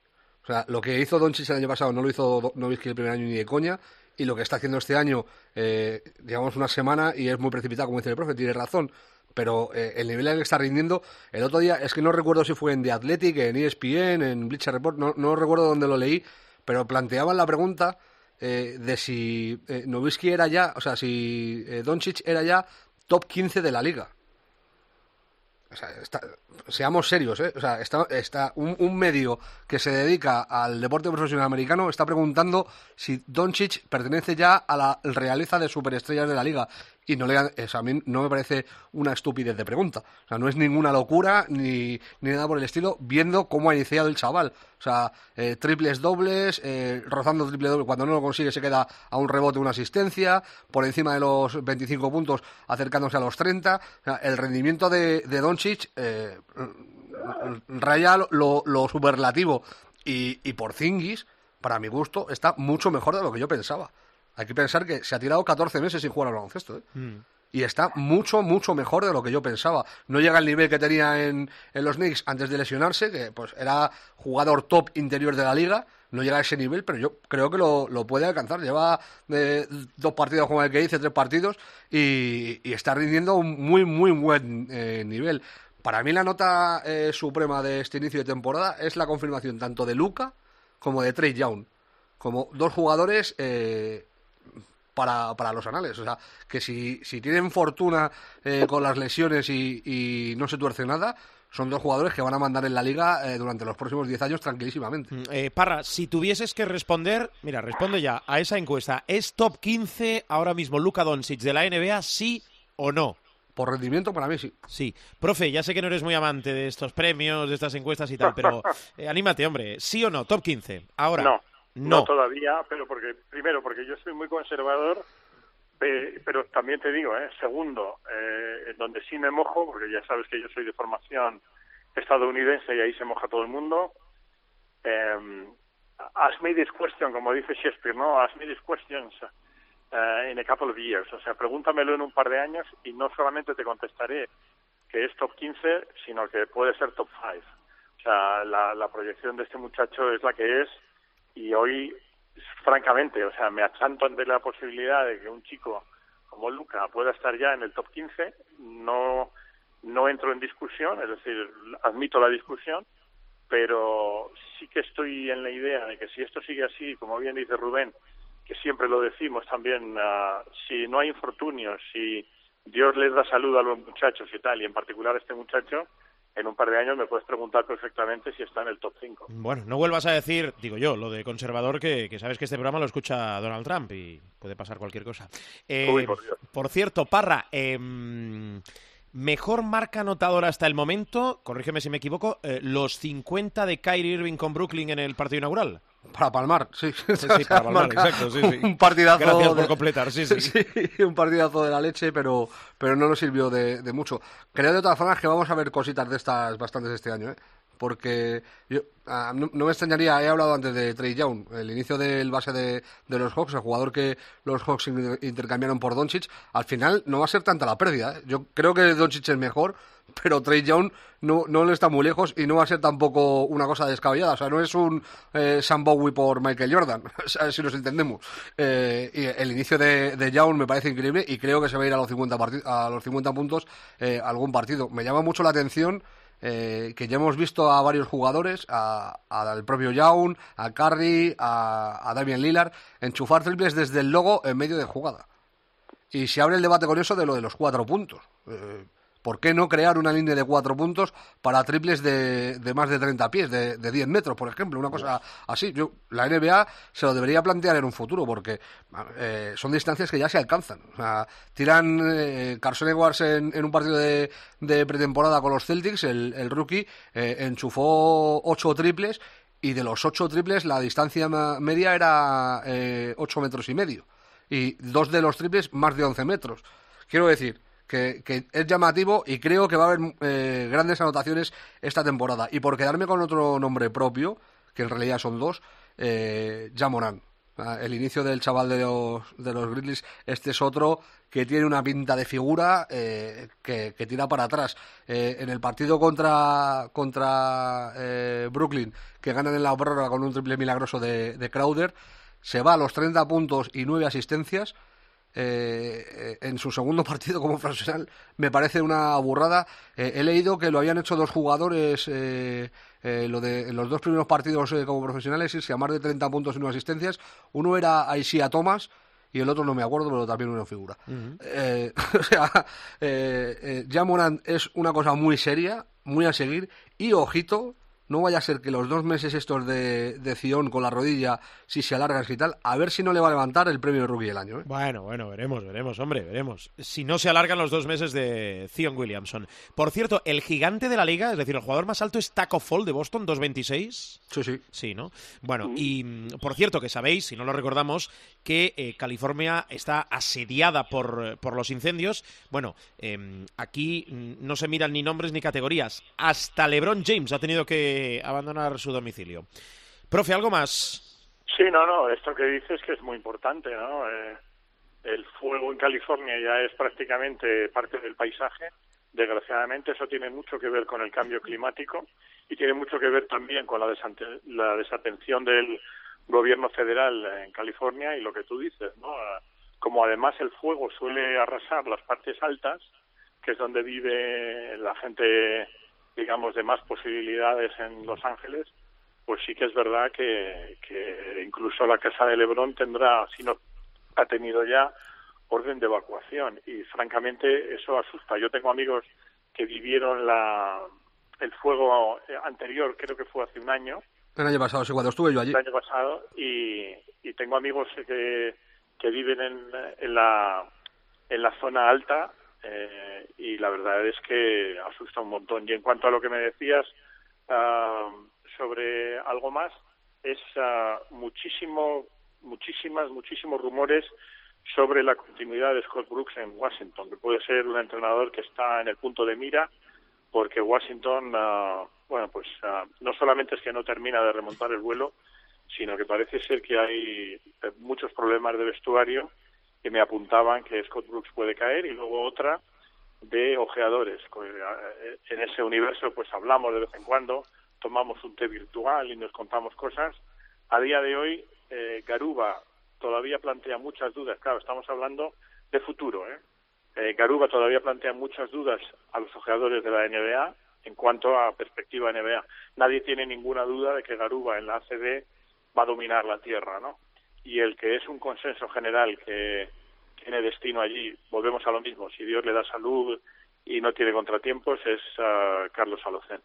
O sea, lo que hizo Doncic el año pasado no lo hizo Nowitzki el primer año ni de coña, y lo que está haciendo este año, eh, digamos, una semana, y es muy precipitado, como dice el profe, tiene razón, pero eh, el nivel en el que está rindiendo, el otro día, es que no recuerdo si fue en The Athletic, en ESPN, en Bleacher Report, no, no recuerdo dónde lo leí, pero planteaban la pregunta eh, de si eh, Nowitzki era ya, o sea, si eh, Doncic era ya top 15 de la liga. O sea, está, seamos serios, ¿eh? O sea, está, está un, un, medio que se dedica al deporte profesional americano está preguntando si Doncic pertenece ya a la realeza de superestrellas de la liga. Y no le a mí no me parece una estupidez de pregunta. O sea, no es ninguna locura ni, ni nada por el estilo, viendo cómo ha iniciado el chaval. O sea, eh, triples dobles, eh, rozando triple doble. Cuando no lo consigue se queda a un rebote, una asistencia, por encima de los 25 puntos, acercándose a los 30. O sea, el rendimiento de, de Doncic eh, raya lo, lo superlativo. Y, y por Zingis, para mi gusto, está mucho mejor de lo que yo pensaba. Hay que pensar que se ha tirado 14 meses sin jugar al baloncesto. ¿eh? Mm. y está mucho, mucho mejor de lo que yo pensaba. No llega al nivel que tenía en, en los Knicks antes de lesionarse, que pues era jugador top interior de la liga, no llega a ese nivel, pero yo creo que lo, lo puede alcanzar. Lleva eh, dos partidos como el que hice, tres partidos, y, y está rindiendo un muy, muy buen eh, nivel. Para mí la nota suprema de este inicio de temporada es la confirmación tanto de Luca como de Trey Young, como dos jugadores para, para los anales. O sea, que si, si tienen fortuna eh, con las lesiones y, y no se tuerce nada, son dos jugadores que van a mandar en la liga eh, durante los próximos 10 años tranquilísimamente. Mm, eh, Parra, si tuvieses que responder, mira, responde ya a esa encuesta. ¿Es top 15 ahora mismo Luka Doncic de la NBA, sí o no? Por rendimiento, para mí sí. Sí. Profe, ya sé que no eres muy amante de estos premios, de estas encuestas y tal, pero eh, anímate, hombre. ¿Sí o no? Top 15. Ahora. No, No. no todavía, pero porque primero porque yo soy muy conservador, pe- pero también te digo, ¿eh? segundo, eh, donde sí me mojo, porque ya sabes que yo soy de formación estadounidense y ahí se moja todo el mundo. Eh, ask me this question, como dice Shakespeare, ¿no? Ask me these questions uh, in a couple of years. O sea, pregúntamelo en un par de años y no solamente te contestaré que es top 15, sino que puede ser top 5. O sea, la, la proyección de este muchacho es la que es y hoy, francamente, o sea, me achanto ante la posibilidad de que un chico como Luca pueda estar ya en el top 15. No, no entro en discusión, es decir, admito la discusión, pero sí que estoy en la idea de que si esto sigue así, como bien dice Rubén, que siempre lo decimos también, ah, si no hay infortunios, si Dios les da salud a los muchachos y tal, y en particular a este muchacho, en un par de años me puedes preguntar perfectamente si está en el top 5. Bueno, no vuelvas a decir, digo yo, lo de conservador, que, que sabes que este programa lo escucha Donald Trump y puede pasar cualquier cosa. Eh, Uy, por Dios. por cierto, Parra, em, mejor marca anotadora hasta el momento, corrígeme si me equivoco, eh, los 50 de Kyrie Irving con Brooklyn en el partido inaugural. Para palmar, sí. Sí, sí, para palmar, exacto, sí, sí. Un partidazo. Gracias por de- completar, sí, sí. un partidazo de la leche, pero, pero no nos sirvió de, de mucho. Creo de todas formas que vamos a ver cositas de estas bastantes este año, ¿eh? Porque yo, ah, no, me extrañaría, he hablado antes de Trey Young, el inicio del base de, de los Hawks, el jugador que los Hawks in- intercambiaron por Doncic, al final no va a ser tanta la pérdida. ¿eh? Yo creo que Doncic es mejor, pero Trey Young no, no le está muy lejos y no va a ser tampoco una cosa descabellada. O sea, no es un eh, Sam Bowie por Michael Jordan, si nos entendemos. Eh, y el inicio de, de Young me parece increíble y creo que se va a ir a los 50, parti- a los 50 puntos eh, algún partido. Me llama mucho la atención eh, que ya hemos visto a varios jugadores, al propio Young, a Curry, a, a Damian Lillard, enchufar triples desde el logo en medio de jugada. Y se abre el debate con eso de lo de los cuatro puntos. Eh, ¿Por qué no crear una línea de cuatro puntos para triples de, de más de 30 pies, de, de 10 metros, por ejemplo? Una cosa así. Yo, la NBA se lo debería plantear en un futuro porque eh, son distancias que ya se alcanzan. O sea, tiran eh, Carson Edwards en, un partido de, de pretemporada con los Celtics, el, el rookie, eh, enchufó ocho triples y de los ocho triples la distancia media era ocho metros y medio y dos de los triples más de 11 metros. Quiero decir que, es llamativo y creo que va a haber eh, grandes anotaciones esta temporada. Y por quedarme con otro nombre propio, que en realidad son dos, eh, Jamoran. Ah, El inicio del chaval de los, de los Grizzlies, este es otro que tiene una pinta de figura eh, que, que tira para atrás. Eh, en el partido contra, contra eh, Brooklyn, que ganan en la prórroga con un triple milagroso de, de Crowder, se va a los 30 puntos y 9 asistencias. Eh, en su segundo partido como profesional me parece una burrada. Eh, he leído que lo habían hecho dos jugadores eh, eh, lo de, en los dos primeros partidos como profesionales, irse a más de 30 puntos y 9 asistencias. Uno era Isaiah Thomas y el otro no me acuerdo, pero también una figura. O sea, Ja Morant es una cosa muy seria, muy a seguir y ojito. No vaya a ser que los dos meses estos de, de Zion con la rodilla, si se alargan y tal, a ver si no le va a levantar el premio de rookie del año. ¿eh? Bueno, bueno, veremos, veremos, hombre, veremos. Si no se alargan los dos meses de Zion Williamson. Por cierto, el gigante de la liga, es decir, el jugador más alto es Taco Fall de Boston, 2.26. Sí, sí. Sí, ¿no? Bueno, y mm, por cierto, que sabéis, si no lo recordamos, que eh, California está asediada por, eh, por los incendios. Bueno, em, aquí mm, no se miran ni nombres ni categorías. Hasta LeBron James ha tenido que abandonar su domicilio. Profe, ¿algo más? Sí, no, no, esto que dices que es muy importante, ¿no? Eh, el fuego en California ya es prácticamente parte del paisaje. Desgraciadamente eso tiene mucho que ver con el cambio climático y tiene mucho que ver también con la, la desatención del gobierno federal en California y lo que tú dices, ¿no? Como además el fuego suele arrasar las partes altas, que es donde vive la gente, digamos, de más posibilidades en Los Ángeles, pues sí que es verdad que, que incluso la Casa de Lebrón tendrá, si no ha tenido ya, orden de evacuación. Y francamente eso asusta. Yo tengo amigos que vivieron la, el fuego anterior, creo que fue hace un año. El año pasado, sí, cuando estuve yo allí. El año pasado, y, y tengo amigos que, que viven en, en, la, en la zona alta eh, y la verdad es que asusta un montón. Y en cuanto a lo que me decías, uh, sobre algo más es uh, muchísimo, muchísimas, muchísimos rumores sobre la continuidad de Scott Brooks en Washington, que puede ser un entrenador que está en el punto de mira, porque Washington, uh, bueno, pues uh, no solamente es que no termina de remontar el vuelo, sino que parece ser que hay eh, muchos problemas de vestuario que me apuntaban que Scott Brooks puede caer y luego otra de ojeadores. Eh, en ese universo pues hablamos de vez en cuando tomamos un té virtual y nos contamos cosas. A día de hoy, eh, Garuba todavía plantea muchas dudas. Claro, estamos hablando de futuro. ¿eh? Eh, Garuba todavía plantea muchas dudas a los ojeadores de la NBA en cuanto a perspectiva NBA. Nadie tiene ninguna duda de que Garuba en la ACB va a dominar la tierra, ¿no? Y el que es un consenso general que tiene destino allí, volvemos a lo mismo, si Dios le da salud y no tiene contratiempos, es uh, Carlos Alocén.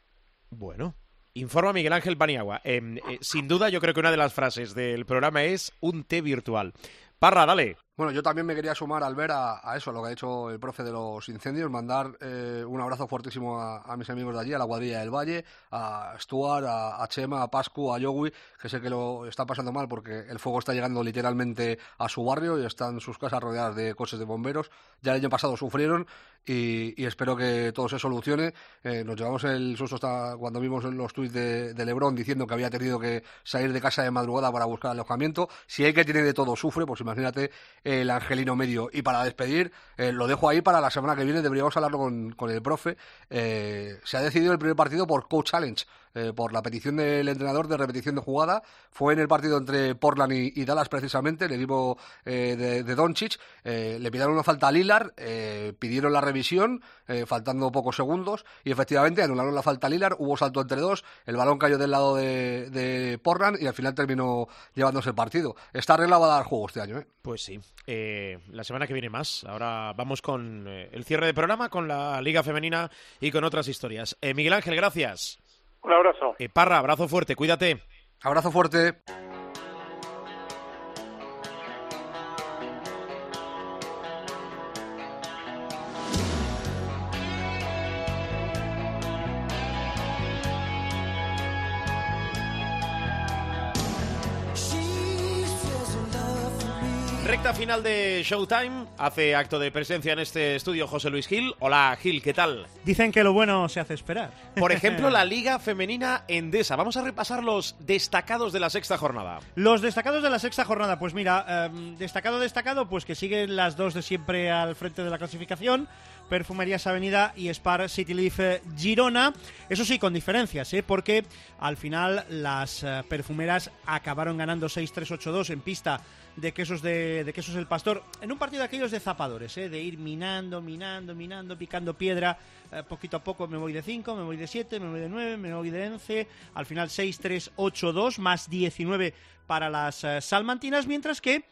Bueno, Informa Miguel Ángel Paniagua. Eh, eh, sin duda, yo creo que una de las frases del programa es un té virtual. Parra, dale. Bueno, yo también me quería sumar al ver a, eso, a lo que ha hecho el profe de los incendios, mandar eh, un abrazo fuertísimo a, mis amigos de allí, a la cuadrilla del Valle, a Stuart, a, Chema, a Pascu, a Yogui, que sé que lo está pasando mal porque el fuego está llegando literalmente a su barrio y están sus casas rodeadas de coches de bomberos. Ya el año pasado sufrieron y, espero que todo se solucione. Eh, nos llevamos el susto hasta cuando vimos los tuits de, de Lebron diciendo que había tenido que salir de casa de madrugada para buscar alojamiento. Si hay que tiene de todo sufre, pues imagínate el Angelino Medio. Y para despedir, eh, lo dejo ahí para la semana que viene, deberíamos hablarlo con, con el profe. Eh, se ha decidido el primer partido por Coach Challenge, eh, por la petición del entrenador de repetición de jugada. Fue en el partido entre Portland y, Dallas, precisamente, el equipo eh, de, de, Doncic. Eh, le pidieron una falta a Lillard, pidieron la revisión, faltando pocos segundos, y efectivamente anularon la falta a Lillard. Hubo salto entre dos, el balón cayó del lado de, de Portland y al final terminó llevándose el partido. Está arreglado a dar juego este año. Pues sí. la semana que viene más. Ahora vamos con el cierre de programa, con la Liga Femenina y con otras historias. Miguel Ángel, gracias. Un abrazo. Eh, Parra, abrazo fuerte, cuídate. Abrazo fuerte. Final de Showtime. Hace acto de presencia en este estudio José Luis Gil. Hola Gil, ¿qué tal? Dicen que lo bueno se hace esperar. Por ejemplo, la Liga Femenina Endesa. Vamos a repasar los destacados de la sexta jornada. Los destacados de la sexta jornada, pues mira, eh, destacado, destacado, pues que siguen las dos de siempre al frente de la clasificación. Perfumerías Avenida y Spar City Leaf Girona. Eso sí, con diferencias, ¿eh? porque al final las uh, perfumeras acabaron ganando 6-3-8-2 en pista de quesos de, de, quesos el pastor en un partido de aquellos de zapadores, ¿eh? de ir minando, minando, minando, picando piedra. Eh, poquito a poco me voy de 5, me voy de 7, me voy de 9, me voy de 11. Al final 6-3-8-2 más 19 para las uh, salmantinas, mientras que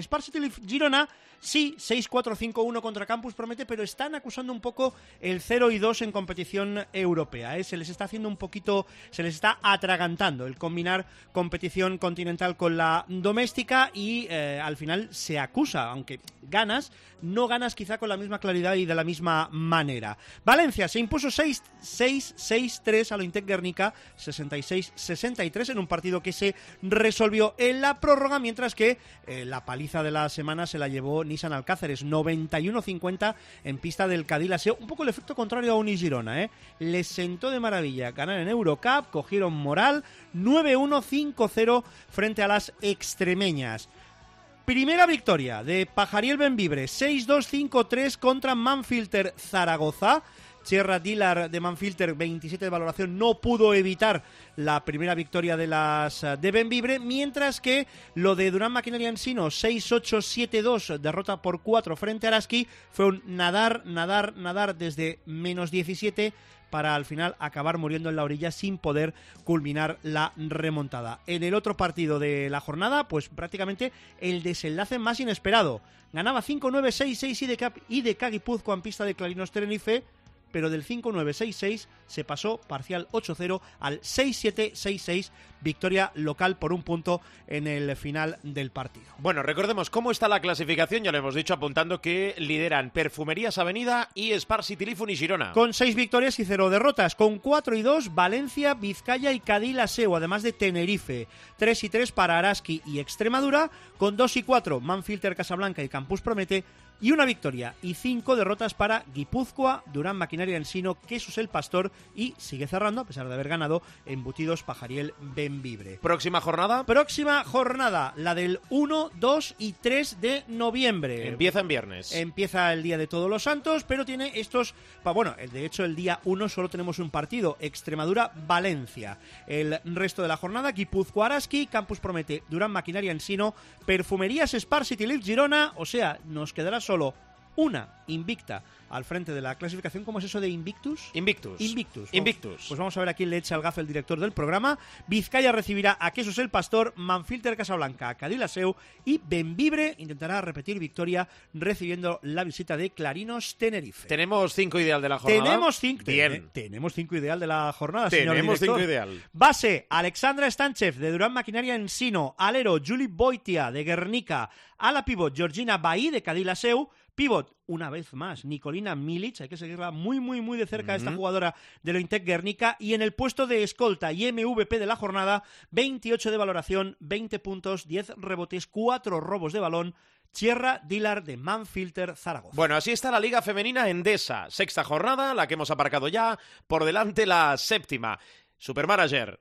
Spar City Leaf Girona Sí, 6-4-5-1 contra Campus promete, pero están acusando un poco el 0 y 2 en competición europea. ¿eh? Se les está haciendo un poquito, se les está atragantando el combinar competición continental con la doméstica y eh, al final se acusa, aunque ganas, no ganas quizá con la misma claridad y de la misma manera. Valencia se impuso 6-6-3 a lo Intec Guernica, 66-63 en un partido que se resolvió en la prórroga, mientras que eh, la paliza de la semana se la llevó Nissan Alcáceres 91-50 en pista del Cadillaceo. Un poco el efecto contrario a Unigirona, ¿eh? Les sentó de maravilla ganar en Eurocup, cogieron moral 9-1-5-0 frente a las extremeñas. Primera victoria de Pajariel Benvibre, 6-2-5-3 contra Manfilter Zaragoza. Sierra Dillard de Manfilter, 27 de valoración, no pudo evitar la primera victoria de las eh, de Benvibre, mientras que lo de Durán Maquinaria Ensino, 6-8-7-2, derrota por 4 frente a Araski, fue un nadar, nadar, nadar desde menos 17 para al final acabar muriendo en la orilla sin poder culminar la remontada. En el otro partido de la jornada, pues prácticamente el desenlace más inesperado. Ganaba 5-9-6-6 y de Guipúzcoa en pista de Clarinos Tenerife, pero del 5-9-6-6 se pasó parcial 8-0 al 6-7-6-6, victoria local por un punto en el final del partido. Bueno, recordemos cómo está la clasificación, ya lo hemos dicho apuntando que lideran Perfumerías Avenida y Spar City y Girona. Con 6 victorias y 0 derrotas, con 4 y 2 Valencia, Vizcaya y Cadil-Aseo, además de Tenerife. 3 y 3 para Araski y Extremadura, con 2 y 4 Manfilter Casablanca y Campus Promete, y una victoria y cinco derrotas para Guipúzcoa, Durán Maquinaria Ensino, Quesos el Pastor y sigue cerrando, a pesar de haber ganado, Embutidos Pajariel Benvibre. ¿Próxima jornada? Próxima jornada, la del 1, 2 y 3 de noviembre. Empieza en viernes. Empieza el Día de Todos los Santos, pero tiene estos... Bueno, de hecho el día 1 solo tenemos un partido, Extremadura-Valencia. El resto de la jornada, Guipúzcoa Araski, Campus Promete, Durán Maquinaria Ensino, Perfumerías Spar City Girona, o sea, nos quedará solo una invicta al frente de la clasificación. ¿Cómo es eso de Invictus? Invictus. Invictus. Invictus. Pues vamos a ver a quién le echa el gafe el director del programa. Vizcaya recibirá a Quesos el Pastor, Manfilter Casablanca a Cadilaseu y Benvibre intentará repetir victoria recibiendo la visita de Clarinos Tenerife. Tenemos cinco ideal de la jornada. Tenemos cinco. Bien. tenemos cinco ideal de la jornada, Tenemos señor cinco ideal. Base, Alexandra Stanchev de Durán Maquinaria Ensino. Alero, Julie Boitia de Guernica. Ala pivot, Georgina Baí de Cadilaseu. Pivot, una vez más, Nicolina Milic, hay que seguirla muy, muy, muy de cerca, esta jugadora de Lointec Guernica. Y en el puesto de escolta y MVP de la jornada, 28 de valoración, 20 puntos, 10 rebotes, 4 robos de balón. Sierra Dilar de Manfilter Zaragoza. Bueno, así está la Liga Femenina Endesa. Sexta jornada, la que hemos aparcado ya. Por delante la séptima. Supermanager.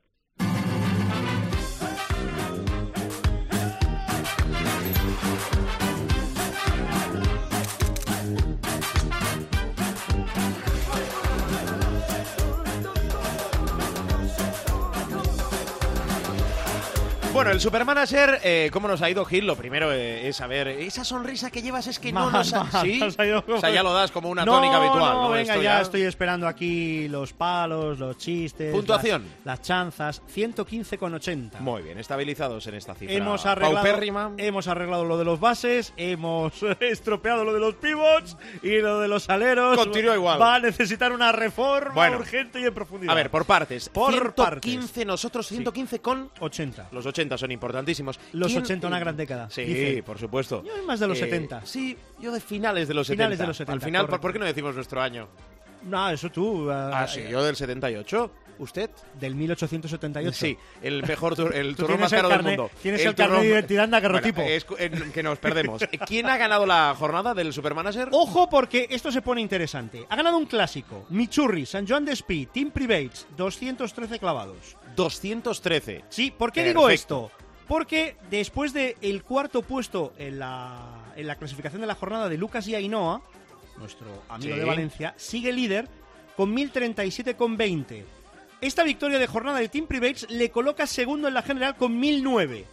Bueno, el Supermanager, eh, ¿cómo nos ha ido Gil? Lo primero eh, es saber, esa sonrisa que llevas es que no nos ha... Ido como- O sea, ya lo das como una No, tónica habitual. No, ¿no? venga, Esto ya estoy esperando aquí los palos, los chistes. Puntuación. Las, las chanzas. 115,80. Muy bien, estabilizados en esta cifra. Hemos arreglado, hemos arreglado lo de los bases, hemos estropeado lo de los pivots y lo de los aleros. Continúa igual. Va a necesitar una reforma Bueno. urgente y en profundidad. A ver, por partes. Por 115 partes. nosotros, 115 con... 80. Los 80 son importantísimos. Los ¿Quién- 80, una gran década. Sí, dice. por supuesto. Yo más de los Eh, 70. Sí, yo de finales de los Finales 70. de los 70, Al final, ¿por, correcto. por qué no decimos nuestro año? No, eso tú. Ah, eh, sí, yo del 78. ¿Usted? Del 1878. Sí, el mejor tur- el turno más el caro del mundo. tienes el carné turno- de identidad de agarrotipo. Bueno, es cu- en- que nos perdemos. ¿Quién ha ganado la jornada del Supermanager? Ojo porque esto se pone interesante. Ha ganado un clásico. Michurri, San Joan de Espí, Team Privates, 213 clavados. 213. Sí, ¿por qué digo esto? Porque después del cuarto puesto en la, en la clasificación de la jornada de Lucas y Ainhoa, nuestro amigo Sí. de Valencia, sigue líder con 1037,20. Esta victoria de jornada de Team Privates le coloca segundo en la general con 1009.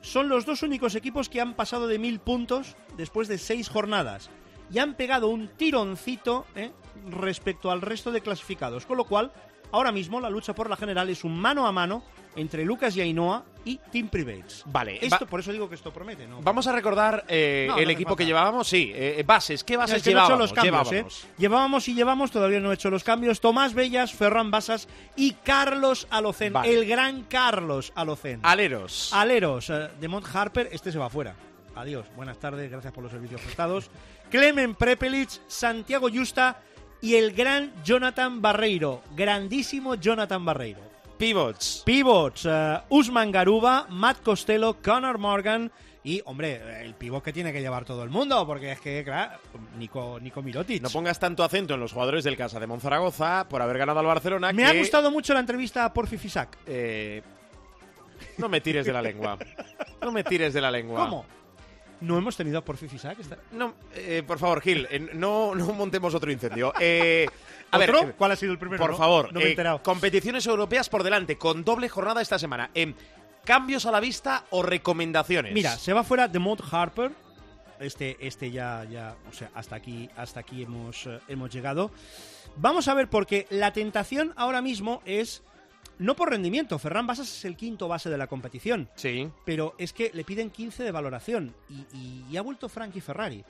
Son los dos únicos equipos que han pasado de 1000 puntos después de seis jornadas y han pegado un tironcito ¿eh? respecto al resto de clasificados. Con lo cual, ahora mismo la lucha por la general es un mano a mano entre Lucas y Ainhoa y Team Privates. Vale, Esto, por eso digo que esto promete, ¿no? Vamos a recordar eh, No, no el equipo falta. que llevábamos. Sí, eh, bases. ¿Qué bases Es que no he hecho llevábamos? los cambios, Llevábamos. ¿eh? Llevábamos y llevamos, todavía no he hecho los cambios. Tomás Bellas, Ferran Basas y Carlos Alocen, Vale. el gran Carlos Alocen. Aleros. Aleros, eh, de Mont Harper, este se va fuera. Adiós, buenas tardes, gracias por los servicios prestados. Clemen Prepelic, Santiago Justa y el gran Jonathan Barreiro, grandísimo Jonathan Barreiro. Pivots. Pivots, eh, Usman Garuba, Matt Costello, Connor Morgan Y, hombre, el pivot que tiene que llevar todo el mundo, porque es que, claro, Nico, Nico Mirotic. No pongas tanto acento en los jugadores del Casa de Monzaragoza por haber ganado al Barcelona. Me que, ha gustado mucho la entrevista a Porfi Fisac. eh, no me tires de la lengua. No me tires de la lengua. ¿Cómo? ¿No hemos tenido a Porfi Fisac? No, eh, por favor, Gil, eh, no, no montemos otro incendio. Eh, a ver, ¿Otro? eh, ¿Cuál ha sido el primero? por no? favor, No me he eh, enterado. competiciones europeas por delante, con doble jornada esta semana. Eh, ¿Cambios a la vista o recomendaciones? Mira, se va fuera de Mont Harper. Este, este ya, ya, o sea, hasta aquí, hasta aquí hemos, eh, hemos llegado. Vamos a ver, porque la tentación ahora mismo es no por rendimiento. Ferran Basas es el quinto base de la competición, Sí. pero es que le piden 15 de valoración y, y- y ha vuelto Frankie Ferrari.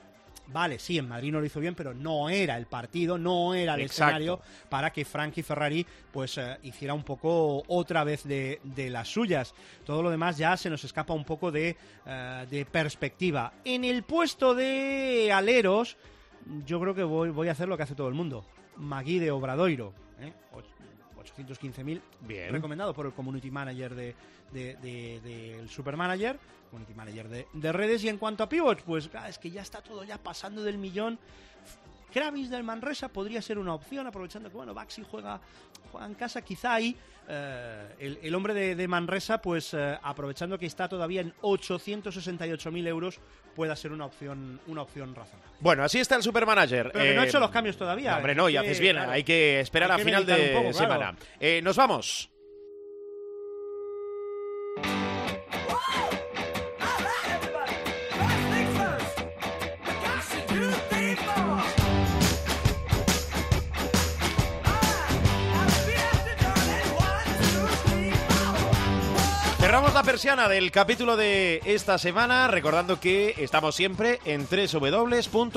Vale, sí, en Madrid no lo hizo bien, pero no era el partido, no era el Exacto. escenario para que Frankie Ferrari pues eh, hiciera un poco otra vez de, de las suyas. Todo lo demás ya se nos escapa un poco de, eh, de perspectiva. En el puesto de aleros, yo creo que voy, voy a hacer lo que hace todo el mundo. Magui de Obradoiro. ¿eh? Och- 815.000 Bien. recomendado por el community manager de, de- de- del supermanager, community manager de, de redes. Y en cuanto a pivots, pues ah, es que ya está todo ya pasando del millón. Kravis del Manresa podría ser una opción, aprovechando que bueno, Baxi juega, juega en casa, quizá ahí eh, el, el hombre de, de Manresa, pues eh, aprovechando que está todavía en 868.000 euros, pueda ser una opción, una opción razonable. Bueno, así está el supermanager. Pero que no ha Eh, hecho los cambios todavía. no, hombre, no, y haces bien, claro, hay que esperar hay a que final de poco, semana. Eh, nos vamos. La persiana del capítulo de esta semana, recordando que estamos siempre en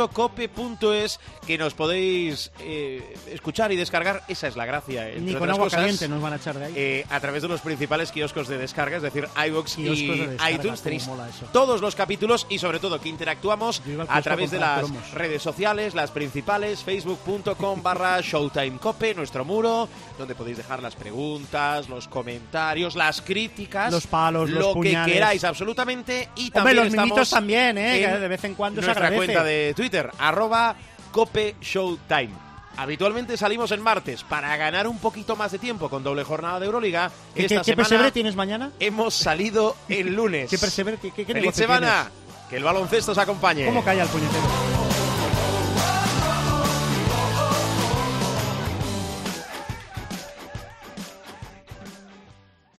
www.cope.es, que nos podéis eh, escuchar y descargar. Esa es la gracia. entre Ni con otras agua cosas, caliente nos van a echar de ahí. eh, a través de los principales kioscos de descarga, es decir, iVoox y de descarga, iTunes. Tenéis todos los capítulos y sobre todo que interactuamos a través de las cromos. redes sociales, las principales, facebook.com barra showtimecope, nuestro muro, donde podéis dejar las preguntas, los comentarios, las críticas, Los palos, los lo que queráis absolutamente. Y Hombre, también los estamos mimitos también, ¿eh? en de vez en cuando se nuestra agradece. cuenta de Twitter, arroba Cope Showtime. Habitualmente salimos el martes para ganar un poquito más de tiempo con doble jornada de Euroliga. ¿Qué, Esta qué, qué semana pesebre tienes mañana? hemos salido el lunes. ¿Qué pesebre, qué, qué ¡Feliz semana! Que el baloncesto os acompañe. ¿Cómo calla el puñetero?